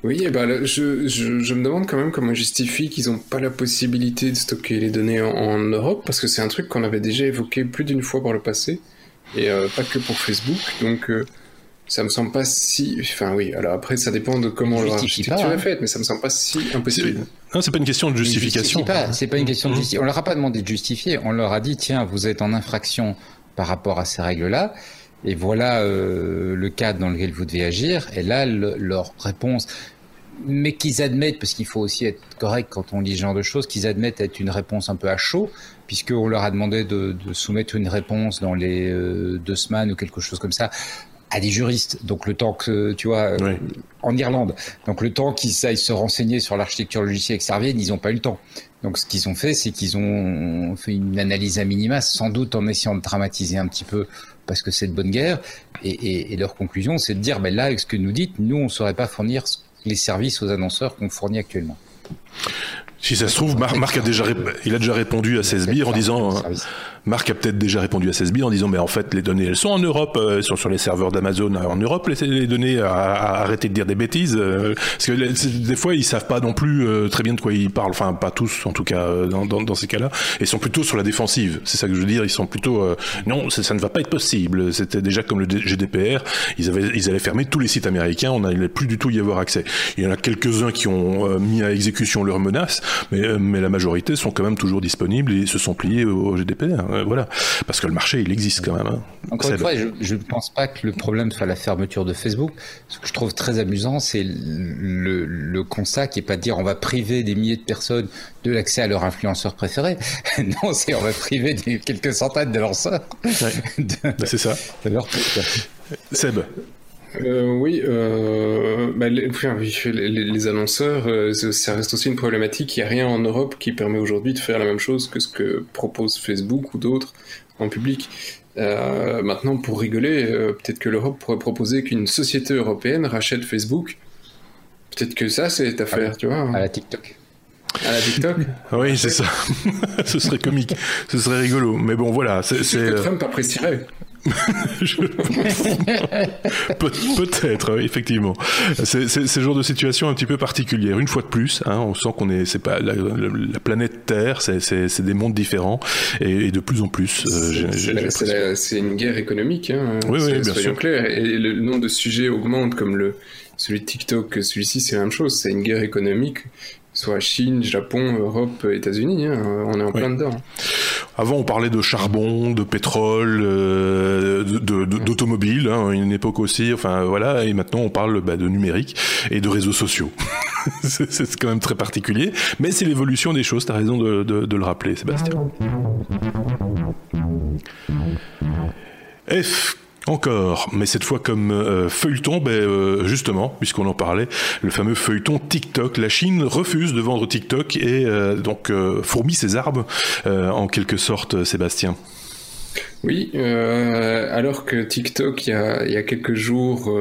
Oui, eh ben, je, je, me demande quand même comment justifie qu'ils n'ont pas la possibilité de stocker les données en, Europe, parce que c'est un truc qu'on avait déjà évoqué plus d'une fois par le passé, et pas que pour Facebook. Donc, ça me semble pas si. Enfin, oui, alors après, ça dépend de comment l'architecture est hein. faite, mais ça me semble pas si impossible. Non, c'est pas une question de justification. C'est pas une question de mmh. justification. On leur a pas demandé de justifier. On leur a dit, tiens, vous êtes en infraction par rapport à ces règles-là. Et voilà euh, le cadre dans lequel vous devez agir. Et là, leur réponse, mais qu'ils admettent, parce qu'il faut aussi être correct quand on lit ce genre de choses, qu'ils admettent être une réponse un peu à chaud, puisqu'on leur a demandé de, de, soumettre une réponse dans les euh, deux semaines ou quelque chose comme ça à des juristes. Donc le temps que, tu vois, euh, en Irlande, donc le temps qu'ils aillent se renseigner sur l'architecture logicielle extervienne, ils n'ont pas eu le temps. Donc ce qu'ils ont fait, c'est qu'ils ont fait une analyse à minima, sans doute en essayant de dramatiser un petit peu parce que c'est de bonne guerre. Et, et, leur conclusion, c'est de dire, ben là, avec ce que nous dites, nous, on ne saurait pas fournir les services aux annonceurs qu'on fournit actuellement. Si ça se trouve, Marc, a déjà, il a déjà répondu à 16 en disant, Marc a peut-être déjà répondu à 16 en disant, mais en fait, les données, elles sont en Europe, euh, elles sont sur les serveurs d'Amazon en Europe, les, les données, à, arrêter de dire des bêtises, euh, parce que des fois, ils savent pas non plus euh, très bien de quoi ils parlent, enfin, pas tous, en tout cas, dans, ces cas-là, et sont plutôt sur la défensive. C'est ça que je veux dire, ils sont plutôt, non, ça, ne va pas être possible. C'était déjà comme le GDPR, ils avaient, ils allaient fermer tous les sites américains, on n'allait plus du tout y avoir accès. Il y en a quelques-uns qui ont mis à exécution leurs menaces, mais, euh, mais la majorité sont quand même toujours disponibles et se sont pliés au GDPR. Voilà, parce que le marché il existe quand même. Hein. Encore une fois, je ne pense pas que le problème soit la fermeture de Facebook. Ce que je trouve très amusant, c'est le, le, constat qui est pas de dire on va priver des milliers de personnes de l'accès à leur influenceur préféré. non, c'est on va priver des quelques centaines de lanceurs. Bah, c'est ça. De leur Seb. Euh, oui, euh, bah, les, les, annonceurs, euh, ça reste aussi une problématique. Il n'y a rien en Europe qui permet aujourd'hui de faire la même chose que ce que propose Facebook ou d'autres en public. Euh, maintenant, pour rigoler, peut-être que l'Europe pourrait proposer qu'une société européenne rachète Facebook. Peut-être que ça, c'est à faire, tu vois. À la TikTok. À la TikTok Oui, c'est ça. ce serait comique. Ce serait rigolo. Mais bon, voilà. C'est, que Trump apprécierait. Peut-être, effectivement. C'est ce genre de situation un petit peu particulière. Une fois de plus, hein, on sent qu'on est, c'est pas la, planète Terre, c'est des mondes différents et, de plus en plus. Euh, c'est une guerre économique. Hein, oui, oui, bien sûr. Clair. Et le nombre de sujets augmente, comme le celui de TikTok, celui-ci, c'est la même chose. C'est une guerre économique soit Chine, Japon, Europe, États-Unis. Hein, on est en plein dedans. Avant, on parlait de charbon, de pétrole, euh, d'automobile, hein, une époque aussi. Enfin voilà, et maintenant on parle bah, de numérique et de réseaux sociaux. c'est quand même très particulier, mais c'est l'évolution des choses. T'as raison de, de le rappeler, Sébastien. F encore, mais cette fois comme euh, feuilleton, ben, euh, justement, puisqu'on en parlait, le fameux feuilleton TikTok. La Chine refuse de vendre TikTok et euh, donc fourmille ses arbres, en quelque sorte, Sébastien. Oui, alors que TikTok, il y a, il y a quelques jours,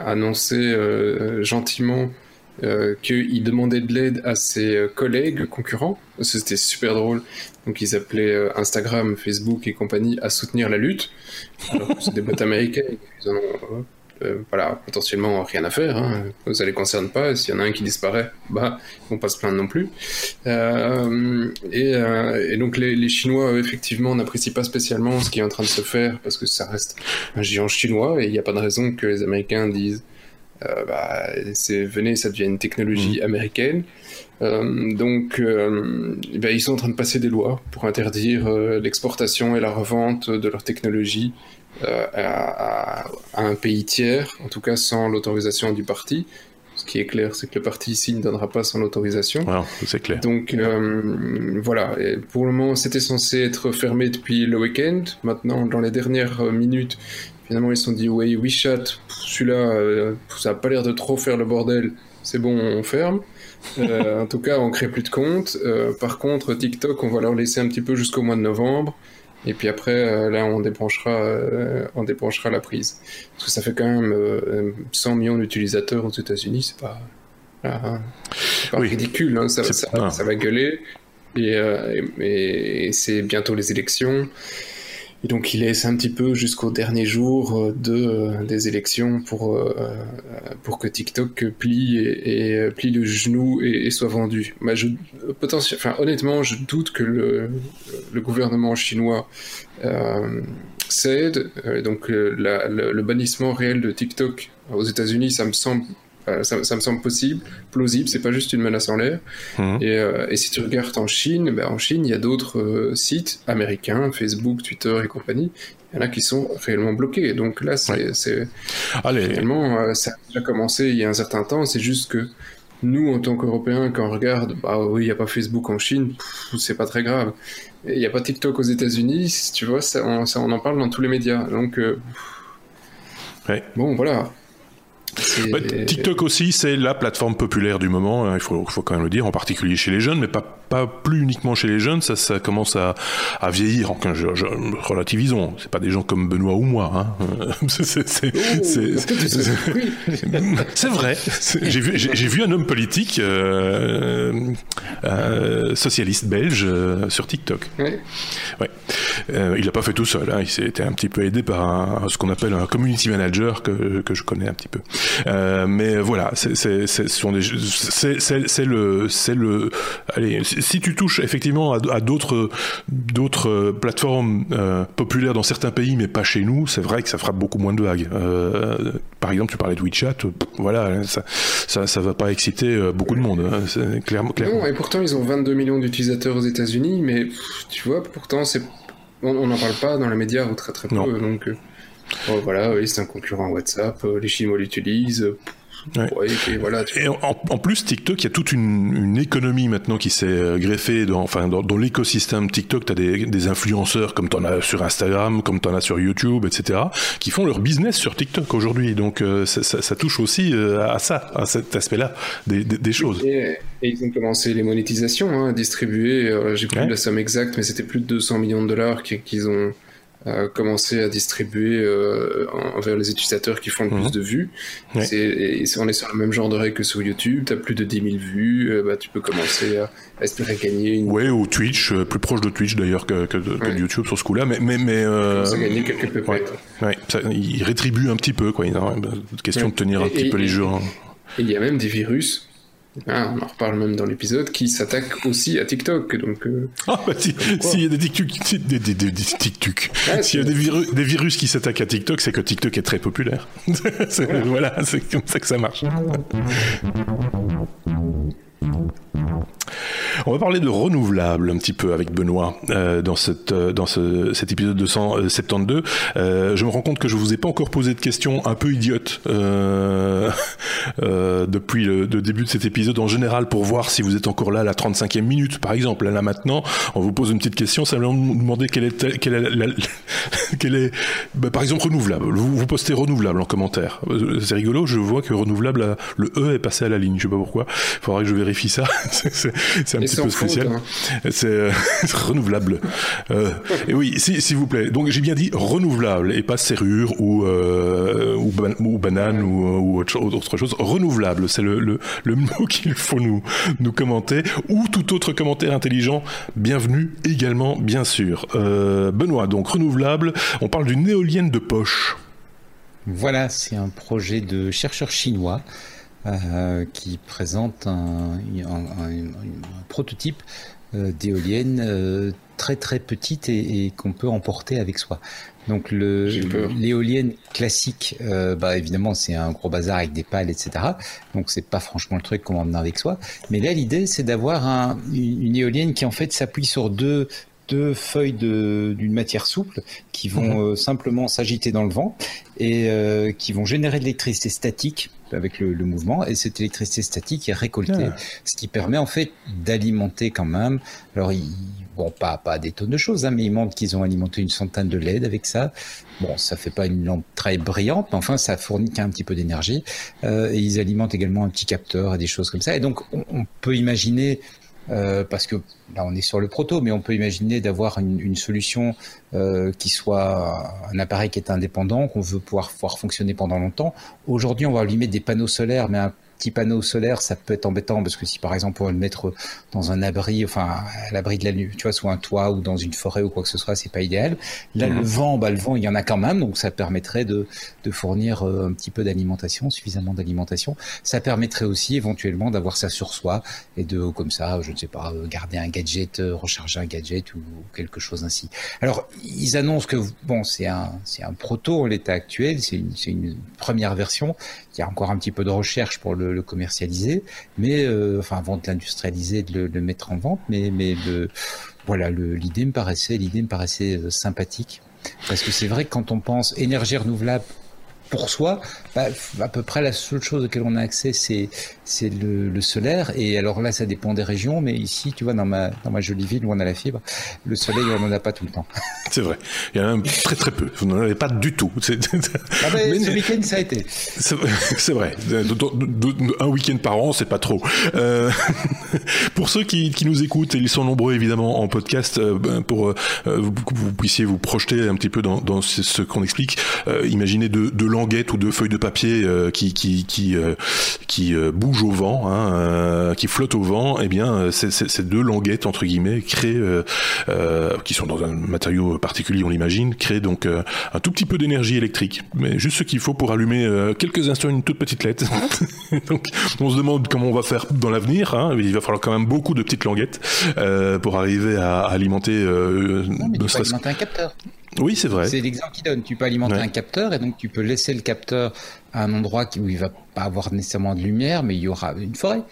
annonçait gentiment euh, qu'il demandait de l'aide à ses euh, collègues concurrents. C'était super drôle. Donc ils appelaient euh, Instagram, Facebook et compagnie à soutenir la lutte. Alors c'est des boîtes américaines. Ils en ont voilà, potentiellement rien à faire. Hein. Ça les concerne pas. S'il y en a un qui disparaît, bah, ils vont pas se plaindre non plus. Et, et, donc les, les Chinois, effectivement, n'apprécient pas spécialement ce qui est en train de se faire parce que ça reste un géant chinois et il n'y a pas de raison que les Américains disent euh, bah, c'est venez, ça devient une technologie mm. américaine. Euh, donc, euh, bah, ils sont en train de passer des lois pour interdire l'exportation et la revente de leur technologie à, un pays tiers, en tout cas sans l'autorisation du parti. Ce qui est clair, c'est que le parti ici ne donnera pas son autorisation. Ah, c'est clair. Donc voilà, pour le moment, c'était censé être fermé depuis le week-end. Maintenant, dans les dernières minutes, Finalement, ils se sont dit, oui, WeChat, celui-là, euh, ça n'a pas l'air de trop faire le bordel, c'est bon, on ferme. Euh, en tout cas, on crée plus de comptes. Euh, par contre, TikTok, on va leur laisser un petit peu jusqu'au mois de novembre. Et puis après, là, on débranchera, on débranchera la prise. Parce que ça fait quand même 100 millions d'utilisateurs aux États-Unis, c'est pas, pas ridicule. Hein. Ça, ça, va gueuler. Et, et c'est bientôt les élections. Et donc il laisse un petit peu jusqu'au dernier jour euh, de, euh, des élections pour, euh, pour que TikTok plie et, plie le genou et, soit vendu. Bah, je, potentiel, enfin, honnêtement, je doute que le, le gouvernement chinois cède. donc le bannissement réel de TikTok aux États-Unis, ça me semble euh, ça, me semble possible, plausible, c'est pas juste une menace en l'air. Mmh. Euh, et, si tu regardes en Chine, ben en Chine, il y a d'autres euh, sites américains, Facebook, Twitter et compagnie, il y en a qui sont réellement bloqués. Donc là, c'est réellement, ça a déjà commencé il y a un certain temps, c'est juste que nous, en tant qu'Européens, quand on regarde, bah oui, il n'y a pas Facebook en Chine, c'est pas très grave. Il n'y a pas TikTok aux États-Unis, tu vois, ça on, on, en parle dans tous les médias. Donc, bon, voilà. Bah, TikTok aussi, c'est la plateforme populaire du moment, hein, il faut, faut, quand même le dire, en particulier chez les jeunes, mais pas, pas plus uniquement chez les jeunes, ça, ça commence à, à vieillir, enfin, je, je, relativisons, c'est pas des gens comme Benoît ou moi, hein. c'est vrai, j'ai vu, vu un homme politique euh, euh, socialiste belge euh, sur TikTok. Ouais. ouais. Il l'a pas fait tout seul, hein, il s'est été un petit peu aidé par un, ce qu'on appelle un community manager que, que je connais un petit peu. Mais voilà, c'est c'est le c'est le allez si tu touches effectivement à, d'autres d'autres plateformes euh, populaires dans certains pays mais pas chez nous, c'est vrai que ça frappe beaucoup moins de vagues. Euh, par exemple, tu parlais de WeChat, voilà, ça, ça, ça va pas exciter beaucoup de monde, hein, clairement, clairement. Non, et pourtant ils ont 22 millions d'utilisateurs aux États-Unis, mais tu vois, pourtant c'est on n'en parle pas dans les médias ou très très peu, donc. Oh, voilà, oui, c'est un concurrent WhatsApp, euh, les Chinois l'utilisent. Voilà, et en, plus, TikTok, il y a toute une, économie maintenant qui s'est euh, greffée dans, enfin, dans, l'écosystème TikTok. Tu as des, influenceurs comme tu en as sur Instagram, comme tu en as sur YouTube, etc., qui font leur business sur TikTok aujourd'hui. Donc euh, ça, touche aussi à ça, à cet aspect-là des, choses. Et, ils ont commencé les monétisations, hein, à distribuer. J'ai plus la somme exacte, mais c'était plus de 200 millions de dollars qu'ils ont commencer à distribuer euh, envers les utilisateurs qui font le plus mhm. de vues. Et, on est sur le même genre de règle que sur YouTube. Tu as plus de 10 000 vues, euh, bah, tu peux commencer à, espérer gagner une. Ouais, ou Twitch, euh, plus proche de Twitch d'ailleurs que, que, de YouTube sur ce coup-là. Mais. mais, mais gagner quelques peu ouais, il rétribue un petit peu, quoi. Il question de tenir un petit peu les jeux. Hein. il y a même des virus Hein, on en reparle même dans l'épisode, qui s'attaque aussi à TikTok. Donc, euh, ah, bah, s'il y a des TikTok, des, des, des, TikTok. s'il y a des virus, des virus qui s'attaquent à TikTok, c'est que TikTok est très populaire. voilà, c'est comme ça que ça marche. On va parler de renouvelable un petit peu avec Benoît euh, dans, cette, euh, dans ce, cet épisode 272. Euh, je me rends compte que je vous ai pas encore posé de questions un peu idiotes euh, euh, depuis le, début de cet épisode en général pour voir si vous êtes encore là à la 35e minute par exemple. Là maintenant, on vous pose une petite question, simplement vous demander quelle est, quelle est, la, quelle est bah, par exemple renouvelable. Vous, vous postez renouvelable en commentaire. C'est rigolo, je vois que renouvelable, le E est passé à la ligne, je sais pas pourquoi. Il faudrait que je vérifie ça. c'est un petit peu spécial. Hein. C'est euh, renouvelable. Euh, et oui, s'il vous plaît. Donc j'ai bien dit renouvelable et pas serrure ou, euh, ou, banane ou, autre, chose. Renouvelable, c'est le, le, le, mot qu'il faut nous, nous commenter. Ou tout autre commentaire intelligent, bienvenue également, bien sûr. Benoît, donc renouvelable, on parle d'une éolienne de poche. Voilà, c'est un projet de chercheurs chinois euh, qui présente un, prototype euh, d'éolienne euh, très très petite et, qu'on peut emporter avec soi. Donc l'éolienne classique, bah évidemment c'est un gros bazar avec des pales, etc. Donc c'est pas franchement le truc qu'on va emmener avec soi. Mais là l'idée c'est d'avoir un, une, éolienne qui en fait s'appuie sur deux deux feuilles d'une matière souple qui vont mhm. simplement s'agiter dans le vent et qui vont générer de l'électricité statique avec le, mouvement et cette électricité statique est récoltée, ah. ce qui permet en fait d'alimenter quand même. Alors ils, bon pas pas des tonnes de choses, hein, mais ils montrent qu'ils ont alimenté une centaine de LED avec ça. Bon, ça fait pas une lampe très brillante, mais enfin ça fournit qu'un petit peu d'énergie. Euh, et ils alimentent également un petit capteur et des choses comme ça. Et donc on peut imaginer euh, parce que là on est sur le proto, mais on peut imaginer d'avoir une, une, solution euh, qui soit un appareil qui est indépendant, qu'on veut pouvoir voir fonctionner pendant longtemps. Aujourd'hui, on va lui mettre des panneaux solaires, mais un petit panneau solaire, ça peut être embêtant parce que si par exemple on veut le mettre dans un abri, enfin à l'abri de la nuit, tu vois, sous un toit ou dans une forêt ou quoi que ce soit, c'est pas idéal. Là, le mhm. vent, bah le vent, il y en a quand même, donc ça permettrait de, de fournir euh, un petit peu d'alimentation, suffisamment d'alimentation. Ça permettrait aussi éventuellement d'avoir ça sur soi et de comme ça, je ne sais pas, euh, garder un gadget, euh, recharger un gadget ou quelque chose ainsi. Alors ils annoncent que bon, c'est un c'est un proto en l'état actuel, c'est une, une première version. Il y a encore un petit peu de recherche pour le commercialiser, mais euh, enfin avant de l'industrialiser, de le, mettre en vente, mais mais le, voilà, l'idée me paraissait l'idée me paraissait euh, sympathique. Parce que c'est vrai que quand on pense énergie renouvelable pour soi, bah, à peu près la seule chose auquel on a accès, c'est c'est le, solaire. Et alors là, ça dépend des régions, mais ici, tu vois, dans ma dans ma jolie ville où on a la fibre, le soleil, on n'en a pas tout le temps. C'est vrai. Il y en a très très peu. Vous n'en avez pas du tout. Ah ben, ce week-end, ça a été. C'est vrai. Un week-end par an, c'est pas trop. Euh, pour ceux qui, qui nous écoutent, et ils sont nombreux évidemment en podcast, euh, ben, pour euh, vous, vous puissiez vous projeter un petit peu dans, dans ce, qu'on explique. imaginez de, de languettes ou de feuilles de papier qui qui qui qui bougent au vent, hein, qui flottent au vent. Et eh bien, ces deux languettes entre guillemets créent, qui sont dans un matériau particulier, on l'imagine, créent donc un tout petit peu d'énergie électrique, mais juste ce qu'il faut pour allumer quelques instants une toute petite LED. donc, on se demande comment on va faire dans l'avenir. Hein. Il va falloir quand même beaucoup de petites languettes euh, pour arriver à, alimenter. Euh, non, mais tu peux alimenter un capteur. Oui, c'est vrai. C'est l'exemple qu'il donne. Tu peux alimenter un capteur et donc tu peux laisser le capteur à un endroit où il va pas avoir nécessairement de lumière, mais il y aura une forêt,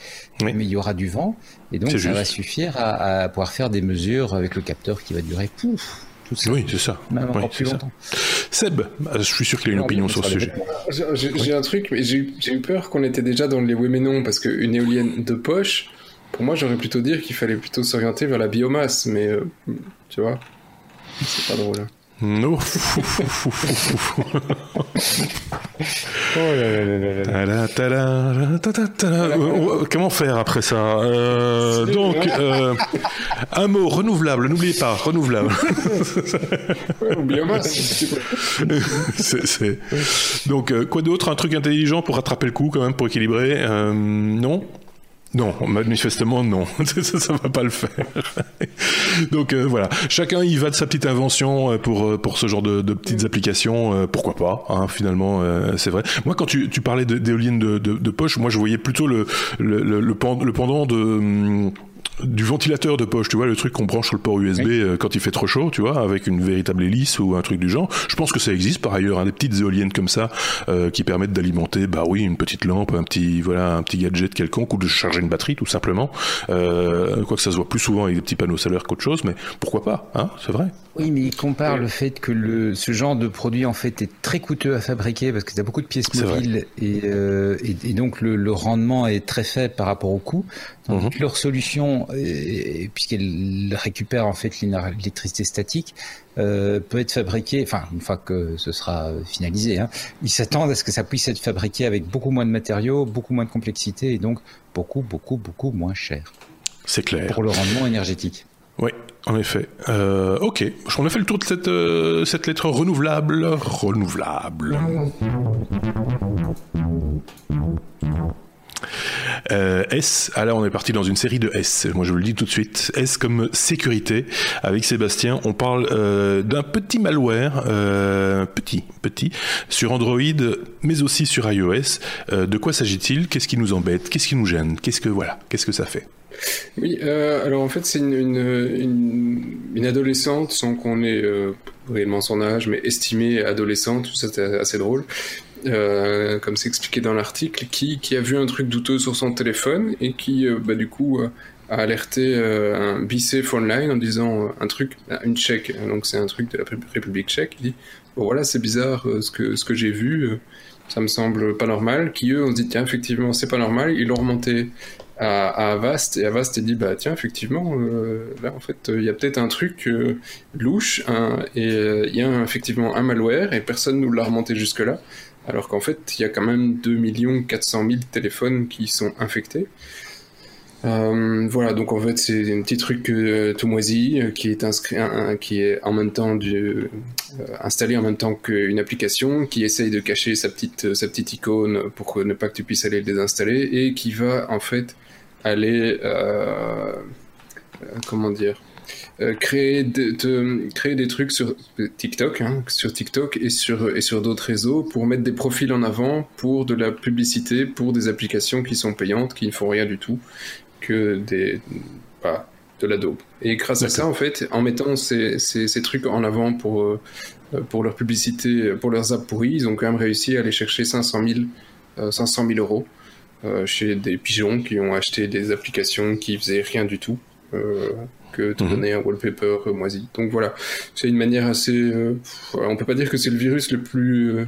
mais il y aura du vent et donc ça va suffire à, pouvoir faire des mesures avec le capteur qui va durer pouf, oui, c'est ça. Même encore plus longtemps. Seb, je suis sûr qu'il a une opinion sur ce sujet. J'ai un truc, mais j'ai eu peur qu'on était déjà dans les oui mais non, parce qu'une éolienne de poche, pour moi, j'aurais plutôt dire qu'il fallait plutôt s'orienter vers la biomasse, mais euh, tu vois, c'est pas drôle. Hein. Comment faire après ça euh, Donc, euh, un mot renouvelable. N'oubliez pas, renouvelable. Donc, euh, quoi d'autre? Un truc intelligent pour rattraper le coup, quand même, pour équilibrer? Non? Non, manifestement non, ça, ça va pas le faire. Donc euh, voilà, chacun y va de sa petite invention euh, pour euh, pour ce genre de, petites applications. pourquoi pas hein, Finalement, c'est vrai. Moi, quand tu, parlais d'éoliennes de, poche, moi je voyais plutôt le le, le, le pendant de hum, du ventilateur de poche, tu vois, le truc qu'on branche sur le port USB euh, quand il fait trop chaud, tu vois, avec une véritable hélice ou un truc du genre. Je pense que ça existe par ailleurs, hein, des petites éoliennes comme ça euh, qui permettent d'alimenter, bah oui, une petite lampe, un petit voilà, un petit gadget quelconque ou de charger une batterie tout simplement. Euh, quoi que ça se voit plus souvent avec des petits panneaux solaires qu'autre chose, mais pourquoi pas, hein, c'est vrai. Oui, mais il compare le fait que le, ce genre de produit en fait est très coûteux à fabriquer parce que tu as beaucoup de pièces mobiles et, et, et, donc le, le, rendement est très faible par rapport au coût. Donc mhm. leur solution, puisqu'elle récupère en fait l'électricité statique, euh, peut être fabriquée, enfin une fois que ce sera finalisé, hein, ils s'attendent à ce que ça puisse être fabriqué avec beaucoup moins de matériaux, beaucoup moins de complexité et donc beaucoup, beaucoup, beaucoup moins cher. C'est clair. Pour le rendement énergétique. Oui, en effet. Euh, ok, on a fait le tour de cette, euh, cette lettre renouvelable. Renouvelable. Euh, S, alors on est parti dans une série de S, moi je vous le dis tout de suite. S comme sécurité. Avec Sébastien, on parle euh, d'un petit malware, euh, petit, petit, sur Android, mais aussi sur iOS. De quoi s'agit-il? Qu'est-ce qui nous embête? Qu'est-ce qui nous gêne? Qu'est-ce que voilà Qu'est-ce que ça fait? Oui, alors en fait, c'est une, adolescente, sans qu'on ait réellement son âge, mais estimée adolescente, tout ça c'était assez drôle, euh, comme c'est expliqué dans l'article, qui, qui, a vu un truc douteux sur son téléphone et qui, euh, bah, du coup, euh, a alerté un BC Online en disant un truc, une tchèque, donc c'est un truc de la République tchèque, il dit bon voilà, c'est bizarre ce que, ce que j'ai vu, ça me semble pas normal, qui eux, on se dit tiens, effectivement, c'est pas normal, ils l'ont remonté à, Avast et Avast a dit bah tiens effectivement là en fait il y a peut-être un truc louche et il y a effectivement un malware et personne nous l'a remonté jusque là alors qu'en fait, il y a quand même 2 400 000 téléphones qui sont infectés. Euh, voilà, donc en fait, c'est un petit truc euh, tout moisi euh, qui est inscrit, qui est en même temps installé en même temps qu'une application, qui essaye de cacher sa petite, sa petite icône pour ne pas que tu puisses aller le désinstaller et qui va en fait aller, comment dire, euh, créer, de, créer des trucs sur TikTok, hein, sur TikTok et sur, et sur d'autres réseaux pour mettre des profils en avant pour de la publicité, pour des applications qui sont payantes, qui ne font rien du tout que des, bah, de la dope. Et grâce à ça, en fait, en mettant ces, ces, ces trucs en avant pour, euh, pour leur publicité, pour leurs apps pourries, ils ont quand même réussi à aller chercher 500 000, 500 000 euros euh, chez des pigeons qui ont acheté des applications qui faisaient rien du tout. Euh, que mhm. donner un wallpaper moisi. Donc voilà, c'est une manière assez. Euh, on peut pas dire que c'est le virus le plus euh,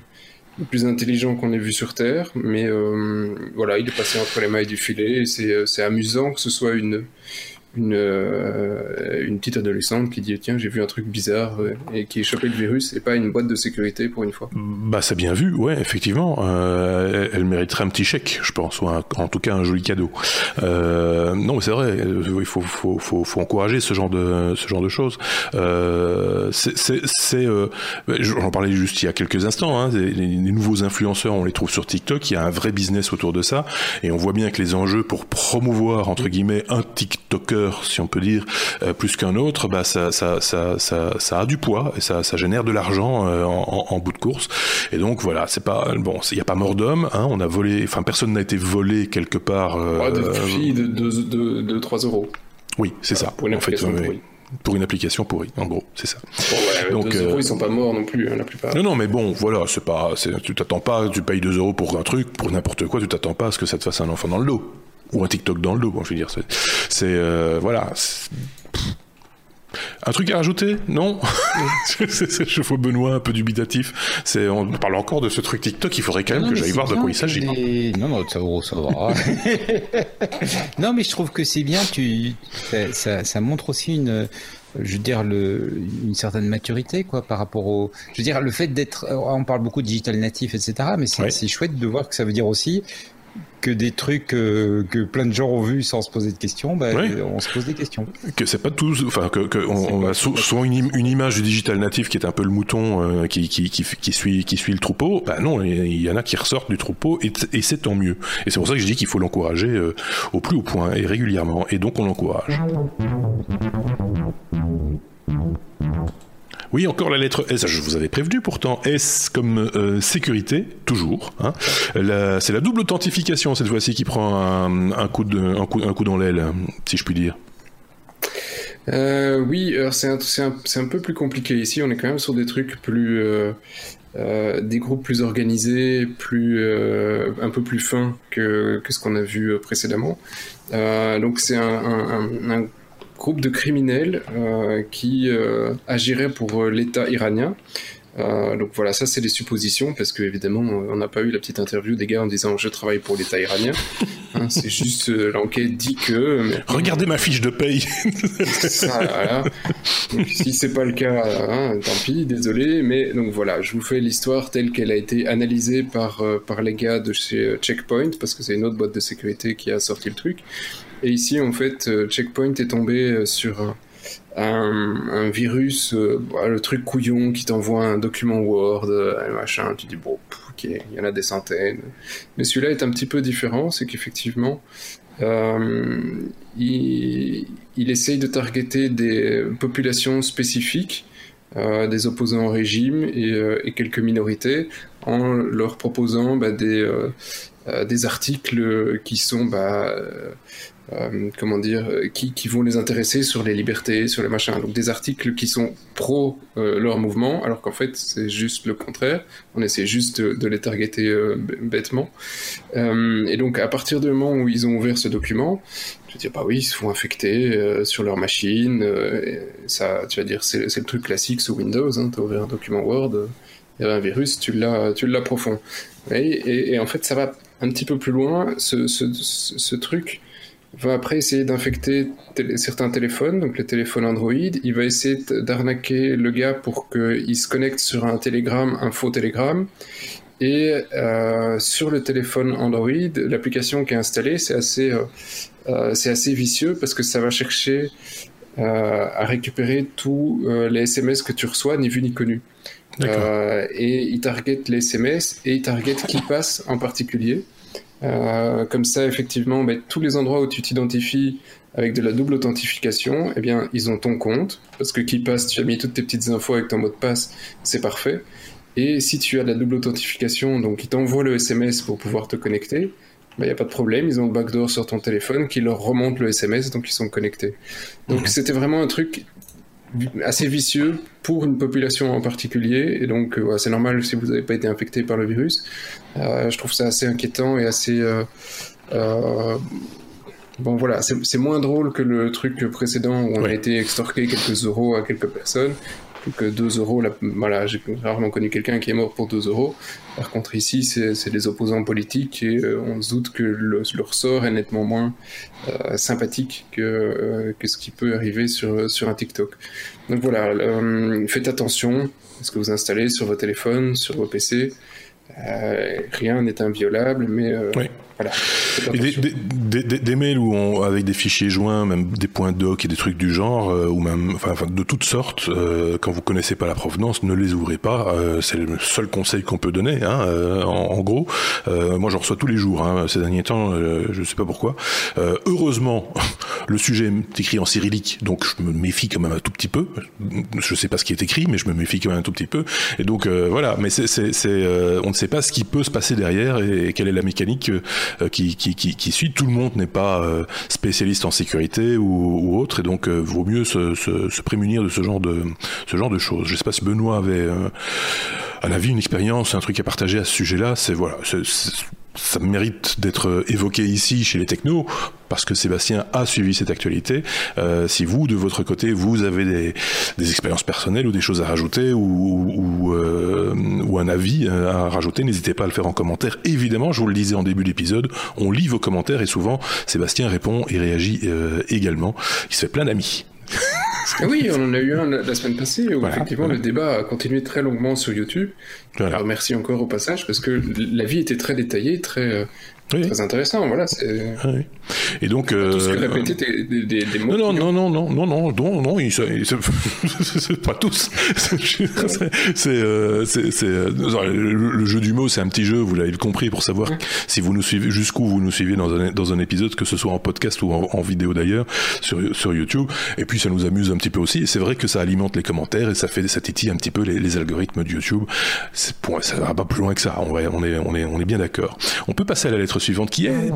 le plus intelligent qu'on ait vu sur Terre, mais euh, voilà, il est passé entre les mailles du filet et c'est amusant que ce soit une une, euh, une petite adolescente qui dit tiens j'ai vu un truc bizarre euh, et qui est chopé le virus et pas une boîte de sécurité pour une fois. Bah c'est bien vu, ouais effectivement. Euh, elle, mériterait un petit chèque, je pense, ou en tout cas un joli cadeau. Non mais c'est vrai, il faut, encourager ce genre de ce genre de choses. C'est j'en parlais juste il y a quelques instants. Hein, les, nouveaux influenceurs, on les trouve sur TikTok. Il y a un vrai business autour de ça et on voit bien que les enjeux pour promouvoir entre guillemets un TikToker si on peut dire, euh, plus qu'un autre, bah ça, ça, ça, ça, a du poids et ça, ça génère de l'argent euh, en, bout de course. Et donc voilà, c'est pas bon, il n'y a pas mort d'homme. Hein, on a volé, enfin personne n'a été volé quelque part. Euh, de, de, de, 3 euros. Oui, c'est ça. Pour une application pourrie. Pour une application pourrie, en gros, c'est ça. donc, 2 euros, ils sont pas morts non plus, hein, la plupart. Non, non, mais bon, voilà, c'est pas, tu t'attends pas, tu payes 2 euros pour un truc, pour n'importe quoi, tu t'attends pas à ce que ça te fasse un enfant dans le dos ou un TikTok dans le dos. Bon, je veux dire, c'est euh, voilà. Un truc à rajouter? Non? Je vois Benoît un peu dubitatif. C'est, on parle encore de ce truc TikTok, il faudrait quand même que j'aille voir de quoi il s'agit. Non, non, ça, ça va. non, mais je trouve que c'est bien, tu, ça, ça, montre aussi une, je veux dire, le, une certaine maturité, quoi, par rapport au. Je veux dire, le fait d'être. On parle beaucoup de digital natif, etc., mais c'est chouette de voir que ça veut dire aussi que des trucs euh, que plein de gens ont vus sans se poser de questions, bah, on se pose des questions. Que c'est pas tous, enfin que, que on, a souvent une, une, image du digital natif qui est un peu le mouton euh, qui, qui, qui, qui, suit qui suit le troupeau. Bah non, il y en a qui ressortent du troupeau et, et c'est tant mieux. Et c'est pour ça que je dis qu'il faut l'encourager euh, au plus haut point et régulièrement. Et donc on l'encourage. Oui, encore la lettre S, je vous avais prévenu pourtant. S comme euh, sécurité, toujours. Hein. C'est la double authentification cette fois-ci qui prend un, coup, dans l'aile, si je puis dire. Euh, oui, c'est un, peu plus compliqué ici. On est quand même sur des trucs plus. Euh, des groupes plus organisés, plus, un peu plus fins que, ce qu'on a vu précédemment. donc c'est un groupe de criminels euh, qui euh, agirait pour euh, l'État iranien. donc voilà, ça c'est des suppositions parce que évidemment on n'a pas eu la petite interview des gars en disant je travaille pour l'État iranien. Hein, c'est juste l'enquête dit que. Regardez ma fiche de paye. ça, voilà. si c'est pas le cas, hein, tant pis, désolé. Mais donc voilà, je vous fais l'histoire telle qu'elle a été analysée par par les gars de chez Checkpoint parce que c'est une autre boîte de sécurité qui a sorti le truc. Et ici, en fait, euh, Checkpoint est tombé euh, sur un, virus, euh, bah, le truc couillon qui t'envoie un document Word, machin. Tu dis, bon, ok, il y en a des centaines. Mais celui-là est un petit peu différent, c'est qu'effectivement, il, essaye de targeter des populations spécifiques. des opposants au régime et, quelques minorités en leur proposant bah, des, articles qui sont bah, euh, comment dire, euh, qui, qui, vont les intéresser sur les libertés, sur les machins. Donc des articles qui sont pro euh, leur mouvement, alors qu'en fait c'est juste le contraire. On essaie juste de, les targeter bêtement. et donc à partir du moment où ils ont ouvert ce document, tu vas dire bah oui, ils se font infecter sur leur machine. ça, tu vas dire c'est le truc classique sous Windows. Hein, tu as ouvert un document Word, il y a un virus, tu l'as, tu l'as profond. Et, et, en fait ça va un petit peu plus loin. Ce, ce, ce truc va après essayer d'infecter certains téléphones, donc les téléphones Android. Il va essayer d'arnaquer le gars pour qu'il se connecte sur un télégramme, un faux télégramme. Et euh, sur le téléphone Android, l'application qui est installée, c'est assez, euh, euh, c'est assez vicieux parce que ça va chercher à récupérer tous les SMS que tu reçois, ni vu ni connu. et il target les SMS et il target qui passe en particulier. Euh, comme ça, effectivement, bah, tous les endroits où tu t'identifies avec de la double authentification, eh bien, ils ont ton compte, parce que qui passe, tu as mis toutes tes petites infos avec ton mot de passe, c'est parfait. Et si tu as de la double authentification, donc ils t'envoient le SMS pour pouvoir te connecter, il bah, n'y a pas de problème, ils ont le backdoor sur ton téléphone qui leur remonte le SMS, donc ils sont connectés. Donc c'était vraiment un truc assez vicieux pour une population en particulier. Et donc, euh, c'est normal si vous n'avez pas été infecté par le virus. Euh, je trouve ça assez inquiétant et assez. Euh, bon, voilà, c'est moins drôle que le truc précédent où on a été extorqué quelques euros à quelques personnes que 2 euros. voilà, j'ai rarement connu quelqu'un qui est mort pour 2 euros. Par contre, ici, c'est des opposants politiques et euh, on se doute que leur sort est nettement moins euh, sympathique que, euh, que ce qui peut arriver sur, sur un TikTok. Donc voilà, faites attention à ce que vous installez sur vos téléphones, sur vos PC. rien n'est inviolable, mais voilà. des, mails où on, avec des fichiers joints, même des points doc et des trucs du genre, euh, ou même, enfin, de toutes sortes, euh, quand vous connaissez pas la provenance, ne les ouvrez pas. Euh, c'est le seul conseil qu'on peut donner, hein, en, gros. moi, j'en reçois tous les jours, hein, ces derniers temps, je sais pas pourquoi. heureusement, le sujet est écrit en cyrillique, donc je me méfie quand même un tout petit peu. Je sais pas ce qui est écrit, mais je me méfie quand même un tout petit peu. Et donc, voilà, mais c'est, on ne sait pas ce qui peut se passer derrière et, et quelle est la mécanique euh, qui, suit. Tout le monde n'est pas euh, spécialiste en sécurité ou, autre, et donc euh, vaut mieux se, prémunir de ce genre de, ce genre de choses. Je ne sais pas si Benoît avait un avis, une expérience, un truc à partager à ce sujet-là. C'est voilà, ça mérite d'être évoqué ici chez les technos parce que Sébastien a suivi cette actualité. Euh, si vous, de votre côté, vous avez des, des expériences personnelles ou des choses à rajouter ou, ou, euh, ou un avis à rajouter, n'hésitez pas à le faire en commentaire. Évidemment, je vous le disais en début d'épisode, on lit vos commentaires et souvent Sébastien répond et réagit euh, également. Il se fait plein d'amis. Oui, on en a eu un la semaine passée où effectivement le débat a continué très longuement sur YouTube. Voilà. Alors merci encore au passage parce que l'avis était très détaillé, très euh, oui. Très intéressant, voilà. Oui. Et donc. Tout ce que euh, des, des, des, mots. Non, non, non, non, non, non, non, non, ils, c'est pas tous. c'est, euh, euh, le, jeu du mot, c'est un petit jeu, vous l'avez compris, pour savoir ouais. si vous nous suivez, jusqu'où vous nous suivez dans un, dans un épisode, que ce soit en podcast ou en, en vidéo d'ailleurs, sur, sur YouTube. Et puis ça nous amuse un petit peu aussi. Et c'est vrai que ça alimente les commentaires et ça fait, ça titille un petit peu les, les algorithmes de YouTube. C'est, ça va pas plus loin que ça. On, va, on est, on est, on est bien d'accord. On peut passer à la lettre suivante qui est?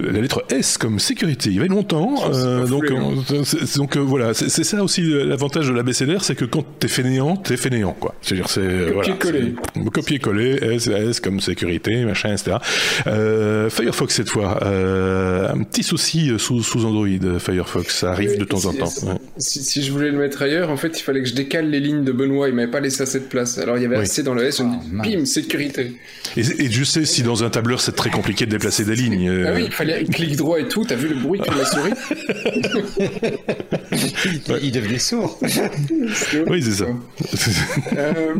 La lettre S comme sécurité. Il y avait longtemps. Euh, donc, euh, donc euh, voilà, c'est ça aussi l'avantage de l'ABCDR, c'est que quand t'es fainéant, t'es fainéant, quoi. C'est-à-dire, c'est copier-coller. Voilà, copier-coller, S, S comme sécurité, machin, etc. Euh, Firefox cette fois, euh, un petit souci sous, sous Android. Firefox, ça arrive oui, de temps si, en temps. Si, ouais. si, si, je voulais le mettre ailleurs, en fait, il fallait que je décale les lignes de Benoît. Il m'avait pas laissé à cette place. Alors il y avait oui. assez dans le S. Je me dis, bim, sécurité. Et, et, je sais si dans un tableur c'est très compliqué de déplacer des lignes. Ah oui, il fallait clic droit et tout, t'as vu le bruit que la souris il, il devenait sourd. oui, c'est ça. euh,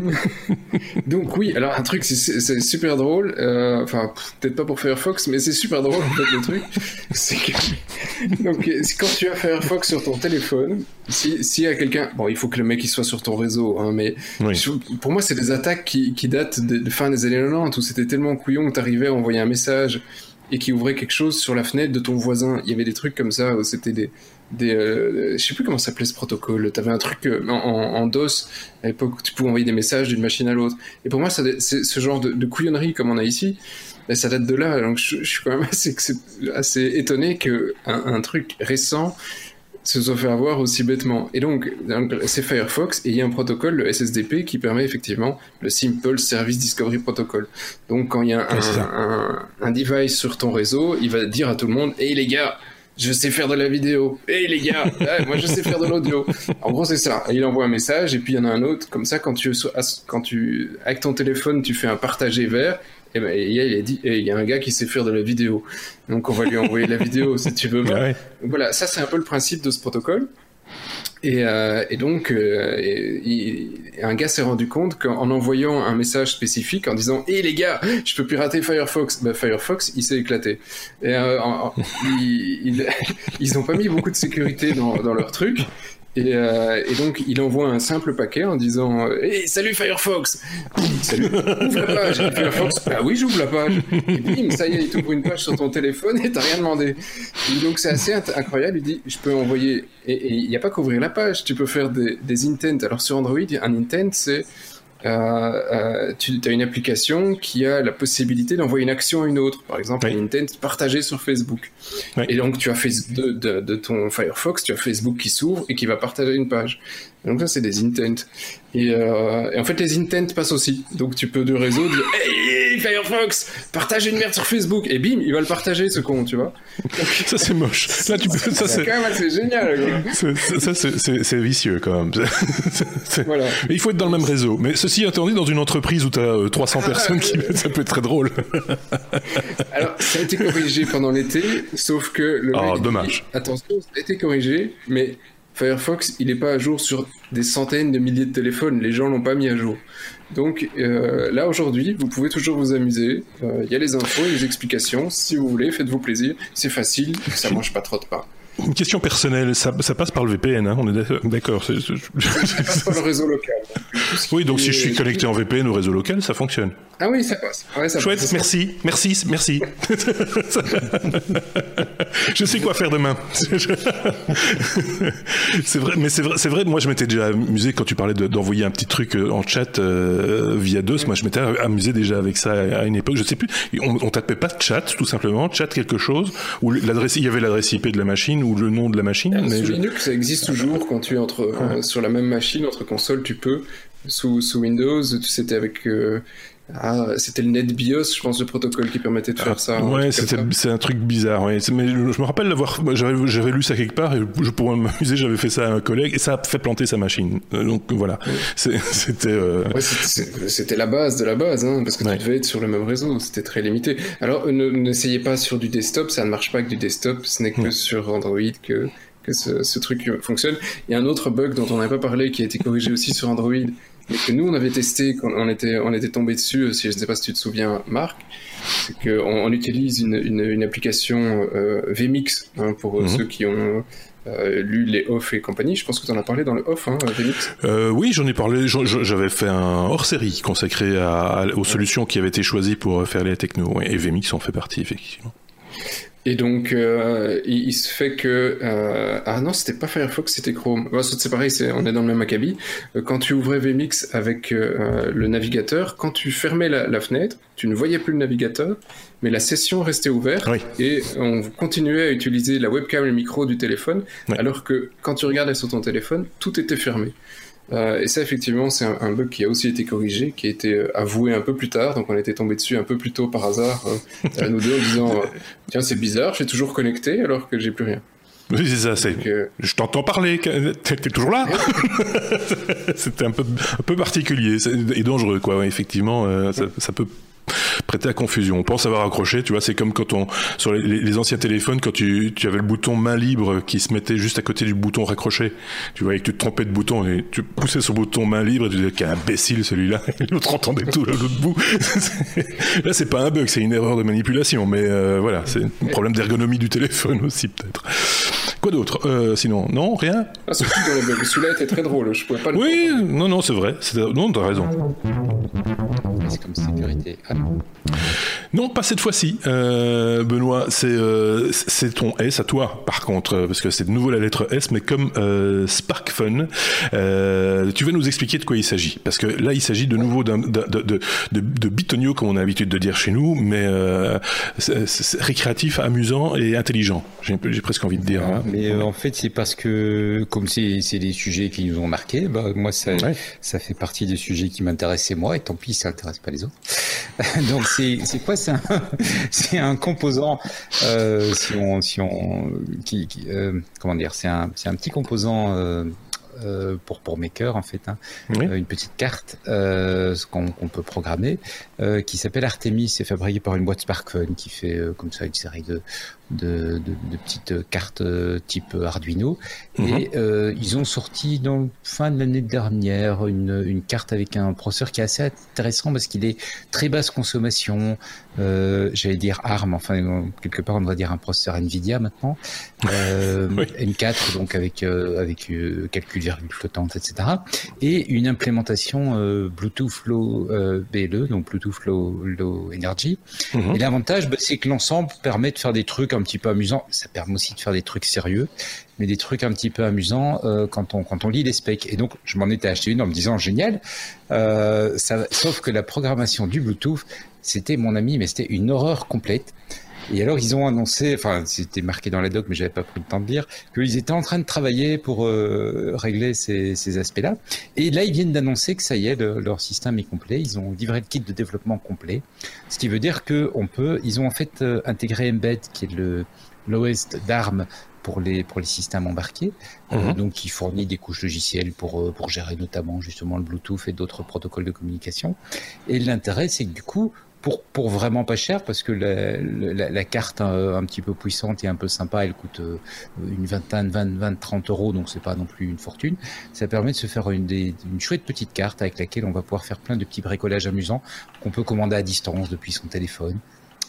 donc oui, alors un truc, c'est super drôle. Euh, enfin, peut-être pas pour Firefox, mais c'est super drôle en fait le truc. C'est que donc quand tu as Firefox sur ton téléphone, s'il si y a quelqu'un, bon, il faut que le mec il soit sur ton réseau, hein, mais oui. je, pour moi c'est des attaques qui, qui datent de, de fin des années 90 où c'était tellement couillon que t'arrivais à envoyer un message et qui ouvrait quelque chose sur la fenêtre de ton voisin. Il y avait des trucs comme ça, c'était des, des euh, je sais plus comment s'appelait ce protocole. T'avais un truc euh, en, DOS à l'époque où tu pouvais envoyer des messages d'une machine à l'autre. Et pour moi, ça, ce genre de, couillonnerie comme on a ici. Ben, ça date de là. Donc je, suis quand même assez, étonné que un, un truc récent se soit fait avoir aussi bêtement. Et donc, c'est Firefox et il y a un protocole, le SSDP, qui permet effectivement le Simple Service Discovery Protocol. Donc, quand il y a un, un, un, device sur ton réseau, il va dire à tout le monde Hey les gars, je sais faire de la vidéo. Hey les gars, ouais, moi je sais faire de l'audio. En gros, c'est ça. Il envoie un message et puis il y en a un autre. Comme ça, quand tu, quand tu, avec ton téléphone, tu fais un partager vert, et ben, il, a dit, il y a un gars qui sait faire de la vidéo. Donc, on va lui envoyer la vidéo si tu veux. Ouais. Voilà, ça, c'est un peu le principe de ce protocole. Et, euh, et donc, euh, un gars s'est rendu compte qu'en envoyant un message spécifique, en disant "Hé hey, les gars, je peux pirater Firefox", bah, Firefox, il s'est éclaté. Et euh, en, en, ils, ils, ils ont pas mis beaucoup de sécurité dans, dans leur truc. Et, euh, et, donc, il envoie un simple paquet en disant Hey, salut Firefox Salut, ouvre la page Firefox, bah oui, j'ouvre la page. Et bim, ça y est, il t'ouvre une page sur ton téléphone et t'as rien demandé. Et donc, c'est assez incroyable. Il dit Je peux envoyer. Et il n'y a pas qu'ouvrir la page, tu peux faire des, des intents. Alors, sur Android, un intent, c'est. Euh, euh, tu as une application qui a la possibilité d'envoyer une action à une autre. Par exemple, oui. un intent partagé sur Facebook. Oui. Et donc, tu as Facebook de, de, de, ton Firefox, tu as Facebook qui s'ouvre et qui va partager une page. Donc ça, c'est des intents. Et, euh, et, en fait, les intents passent aussi. Donc tu peux du réseau dire Hey Firefox, partage une merde sur Facebook. Et bim, il va le partager, ce con, tu vois. ça, c'est moche. Là, tu peux. Ça, c'est quand même assez génial. Ça, c'est vicieux, quand même. voilà. Il faut être dans le même réseau. Mais ceci interdit dans une entreprise où tu as 300 personnes, qui... ça peut être très drôle. Alors, ça a été corrigé pendant l'été, sauf que le. Oh, dommage. Attention, ça a été corrigé, mais Firefox, il n'est pas à jour sur des centaines de milliers de téléphones. Les gens l'ont pas mis à jour. Donc euh, là aujourd'hui, vous pouvez toujours vous amuser. Il euh, y a les infos et les explications. Si vous voulez, faites-vous plaisir. C'est facile, ça mange pas trop de pain. Une question personnelle, ça, ça, passe par le VPN, hein, on est d'accord. Ça passe par le réseau local. Oui, donc si je suis connecté en VPN au réseau local, ça fonctionne. Ah oui, ça passe. Ouais, ça Chouette, passe. merci, merci, merci. je sais quoi faire demain. c'est vrai, mais c'est vrai, c'est vrai. Moi, je m'étais déjà amusé quand tu parlais d'envoyer de, un petit truc en chat euh, via DOS. Moi, je m'étais amusé déjà avec ça à une époque. Je sais plus. On, on tapait pas chat, tout simplement, chat quelque chose, où l'adresse, il y avait l'adresse IP de la machine ou le nom de la machine. mais sur je... Linux, ça existe toujours quand tu es entre ouais. euh, sur la même machine entre consoles, tu peux sous, sous Windows, c'était avec ah, c'était le NetBIOS, je pense, le protocole qui permettait de faire ah, ça. Ouais, c'est un truc bizarre. Ouais. Mais je, me rappelle l'avoir, j'avais lu ça quelque part et je pourrais m'amuser, j'avais fait ça à un collègue et ça a fait planter sa machine. Euh, donc voilà, c'était. Euh... Ouais, c'était la base de la base, hein, parce que tu devais être sur le même réseau, c'était très limité. Alors n'essayez pas sur du desktop, ça ne marche pas avec du desktop, ce n'est que sur Android que que ce, ce, truc fonctionne. Il y a un autre bug dont on n'avait pas parlé qui a été corrigé aussi sur Android mais que nous on avait testé quand on était on était tombé dessus si je ne sais pas si tu te souviens Marc c'est qu'on on utilise une, une, application euh, VMix hein, pour mhm. ceux qui ont euh, lu les off et compagnie. Je pense que tu en as parlé dans le off, hein, VMix. Euh, oui, j'en ai parlé. J'avais fait un hors-série consacré à, aux solutions qui avaient été choisies pour faire les techno. Et VMix en fait partie, effectivement. Et donc, euh, il, se fait que... Euh, ah non, c'était pas Firefox, c'était Chrome. c'est pareil, on est dans le même acabit. Euh, quand tu ouvrais VMix avec le navigateur, quand tu fermais la, fenêtre, tu ne voyais plus le navigateur, mais la session restait ouverte et on continuait à utiliser la webcam et le micro du téléphone, alors que quand tu regardais sur ton téléphone, tout était fermé. Euh, et ça, effectivement, c'est un, bug qui a aussi été corrigé, qui a été euh, avoué un peu plus tard. Donc, on était tombé dessus un peu plus tôt par hasard, euh, à nous deux, en disant Tiens, c'est bizarre, je suis toujours connecté alors que j'ai plus rien. Oui, c'est ça. C'est... Je t'entends parler. T'es toujours là C'était un peu, un peu particulier et dangereux, quoi. effectivement, ça, ça, peut prêter à confusion. On pense avoir accroché, tu vois, c'est comme quand on sur les, anciens téléphones quand tu, tu, avais le bouton main libre qui se mettait juste à côté du bouton raccroché. Tu voyais que tu te trompais de bouton et tu poussais sur bouton main libre et tu disais quel imbécile celui-là. Et l'autre entendait tout à l'autre bout. Là, c'est pas un bug, c'est une erreur de manipulation, mais euh, voilà, c'est un problème d'ergonomie du téléphone aussi peut-être. Quoi d'autre? Euh, Sinon, non, rien ah, Celui-là était très drôle, je pouvais pas le Oui, non, non, c'est vrai. Non, t'as raison. C'est comme sécurité. Ah non. Pas cette fois-ci, euh, Benoît. C'est euh, c'est ton S à toi, par contre, euh, parce que c'est de nouveau la lettre S, mais comme euh, SparkFun. Euh, tu vas nous expliquer de quoi il s'agit, parce que là, il s'agit de nouveau d'un de, de, de, de, bitonio, comme on a l'habitude de dire chez nous, mais euh, récréatif, amusant et intelligent. J'ai presque envie de dire. Hein. Mais en fait, c'est parce que comme c'est des sujets qui nous ont marqués, bah, moi, ça, ça fait partie des sujets qui m'intéressaient moi, et tant pis, ça n'intéresse pas les autres. Donc c'est quoi c'est un, composant, euh, si on, si on, qui, euh, comment dire, c'est un, un petit composant euh, pour pour Maker en fait, hein, une petite carte qu'on peut programmer qui s'appelle Artemis, c'est fabriqué par une boîte SparkFun qui fait comme ça une série de de, de, de petites cartes type Arduino mhm. et ils ont sorti dans fin de l'année dernière une, une carte avec un processeur qui est assez intéressant parce qu'il est très basse consommation, j'allais dire ARM, enfin quelque part on va dire un processeur Nvidia maintenant, M4 donc avec avec calcul flottante, etc. Et une implémentation euh, Bluetooth Low euh, BLE, donc Bluetooth Low, Low Energy. Mhm. Et l'avantage, bah, c'est que l'ensemble permet de faire des trucs un petit peu amusants. Ça permet aussi de faire des trucs sérieux, mais des trucs un petit peu amusants euh, quand on lit les specs. Et donc, je m'en étais acheté une en me disant génial. ça, sauf que la programmation du Bluetooth, c'était mon ami, mais c'était une horreur complète. Et alors, ils ont annoncé, enfin, c'était marqué dans la doc, mais j'avais pas pris le temps de lire, qu'ils étaient en train de travailler pour euh, régler ces, ces aspects-là. Et là, ils viennent d'annoncer que ça y est, leur système est complet. Ils ont livré le kit de développement complet. Ce qui veut dire que on peut, ils ont en fait euh, intégré Embed, qui est le lowest d'ARM pour les pour les systèmes embarqués, euh, mhm. donc qui fournit des couches logicielles pour pour gérer notamment justement le Bluetooth et d'autres protocoles de communication. Et l'intérêt, c'est que du coup, pour, pour vraiment pas cher parce que la, la, la carte un, un, petit peu puissante et un peu sympa, elle coûte euh, une vingtaine, 20, 20, 30 euros, donc c'est pas non plus une fortune. Ça permet de se faire une, des, une chouette petite carte avec laquelle on va pouvoir faire plein de petits bricolages amusants qu'on peut commander à distance depuis son téléphone.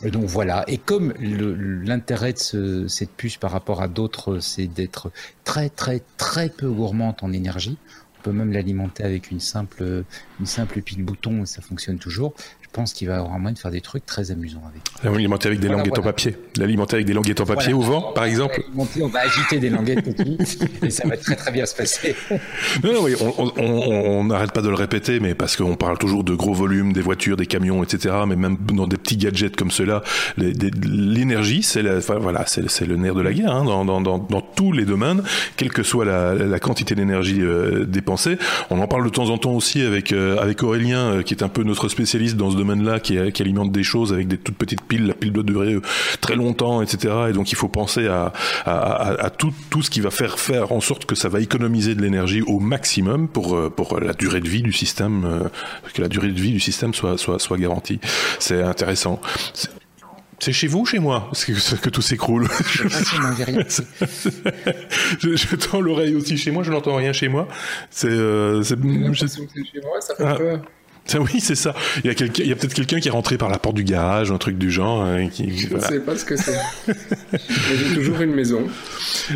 Donc voilà. Et comme l'intérêt de ce, cette puce par rapport à d'autres, c'est d'être très très très peu gourmande en énergie. On peut même l'alimenter avec une simple, une simple pile bouton et ça fonctionne toujours pense qu'il va avoir moyen de faire des trucs très amusants avec. L'alimenter avec des languettes en papier. L'alimenter avec des languettes en papier au vent, par exemple. On va agiter des languettes et ça va très très bien se passer. Non, non, oui, on n'arrête pas de le répéter, mais parce qu'on parle toujours de gros volumes, des voitures, des camions, etc. Mais même dans des petits gadgets comme ceux-là, l'énergie, c'est voilà, c'est le nerf de la guerre hein, dans, dans, dans, dans, tous les domaines, quelle que soit la, la quantité d'énergie euh, dépensée. On en parle de temps en temps aussi avec euh, Aurélien, euh, qui est un peu notre spécialiste dans ce domaine-là, qui, qui, alimente des choses avec des toutes petites piles. La pile doit durer très longtemps, etc. Et donc il faut penser à, tout, ce qui va faire faire en sorte que ça va économiser de l'énergie au maximum pour pour la durée de vie du système, que la durée de vie du système soit soit soit garantie. C'est intéressant. C'est chez vous ou chez moi que, que tout s'écroule je, je tends l'oreille aussi chez moi, je n'entends rien chez moi. C'est. Euh, chez moi, ça fait ah. peur. Oui, c'est ça. Il y a, y a peut-être quelqu'un qui est rentré par la porte du garage, un truc du genre. Hein, qui, je ne sais pas ce que c'est. J'ai toujours une maison.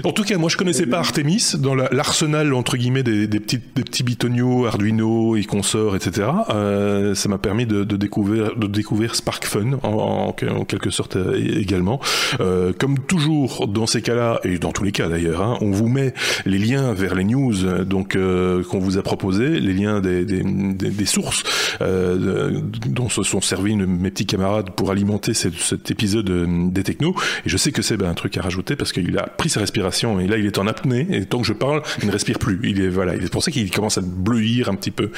En tout cas, moi, je connaissais pas Artemis dans l'arsenal entre guillemets des, des, petits, des petits bitonios, Arduino et consorts, etc. Euh, ça m'a permis de, de, découvrir, de découvrir SparkFun en, en, quelque sorte euh, également. Euh, comme toujours dans ces cas-là et dans tous les cas d'ailleurs, hein, on vous met les liens vers les news donc euh, qu'on vous a proposés, les liens des, des, des sources euh, dont se sont servis mes petits camarades pour alimenter cet, épisode euh, des technos. Et je sais que c'est un truc à rajouter parce qu'il a pris sa respiration et là il est en apnée et tant que je parle, il ne respire plus. Il est voilà, c'est pour ça qu'il commence à bleuir un petit peu.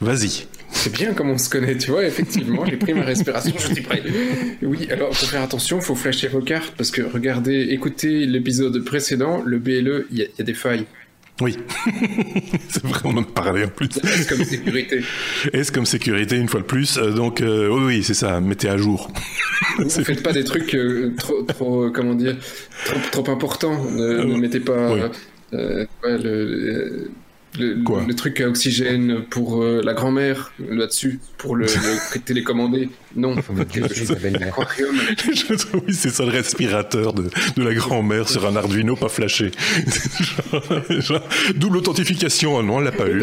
Vas-y. C'est bien comme on se connaît, tu vois, effectivement, j'ai pris ma respiration, je suis prêt. Oui, alors faut faire attention, faut flasher vos cartes parce que regardez, écoutez l'épisode précédent, le BLE, il y, a des failles. Oui, c'est vrai, on en a parlé en plus. Est-ce comme sécurité Est-ce comme sécurité, une fois de plus. Euh, donc, euh, oui, oui c'est ça, mettez à jour. Ne faites pas des trucs euh, trop, trop, comment dire, trop, trop importants. Ne, mettez pas le, le, truc à oxygène pour euh, la grand-mère là-dessus, pour le, télécommander. Non, Oui, c'est ça le respirateur de, de la grand-mère sur un Arduino pas flashé. double authentification, non, elle l'a pas eu.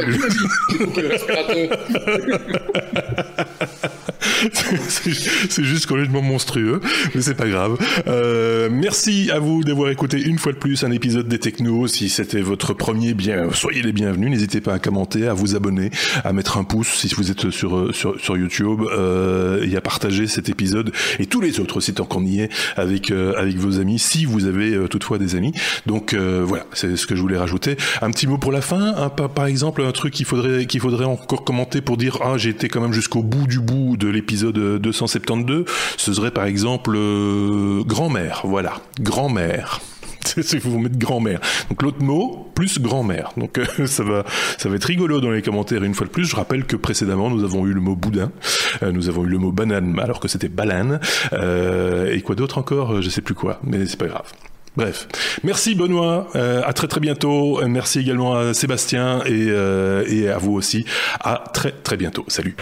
C'est juste complètement monstrueux, mais c'est pas grave. Euh, merci à vous d'avoir écouté une fois de plus un épisode des Technos. Si c'était votre premier, bien, soyez les bienvenus. N'hésitez pas à commenter, à vous abonner, à mettre un pouce si vous êtes sur sur, sur YouTube euh, et à partager cet épisode et tous les autres aussi tant qu'on y est avec euh, avec vos amis, si vous avez euh, toutefois des amis. Donc euh, voilà, c'est ce que je voulais rajouter. Un petit mot pour la fin, par, par exemple un truc qu'il faudrait qu'il faudrait encore commenter pour dire ah j'ai été quand même jusqu'au bout du bout de l'épisode épisode 272, ce serait par exemple euh, grand-mère, voilà, grand-mère. si vous mettez grand-mère. Donc l'autre mot plus grand-mère. Donc euh, ça va ça va être rigolo dans les commentaires une fois de plus. Je rappelle que précédemment nous avons eu le mot boudin, euh, nous avons eu le mot banane alors que c'était banane et quoi d'autre encore, je sais plus quoi, mais c'est pas grave. Bref, merci Benoît, à très très bientôt. Merci également à Sébastien et, et à vous aussi. À très très bientôt. Salut.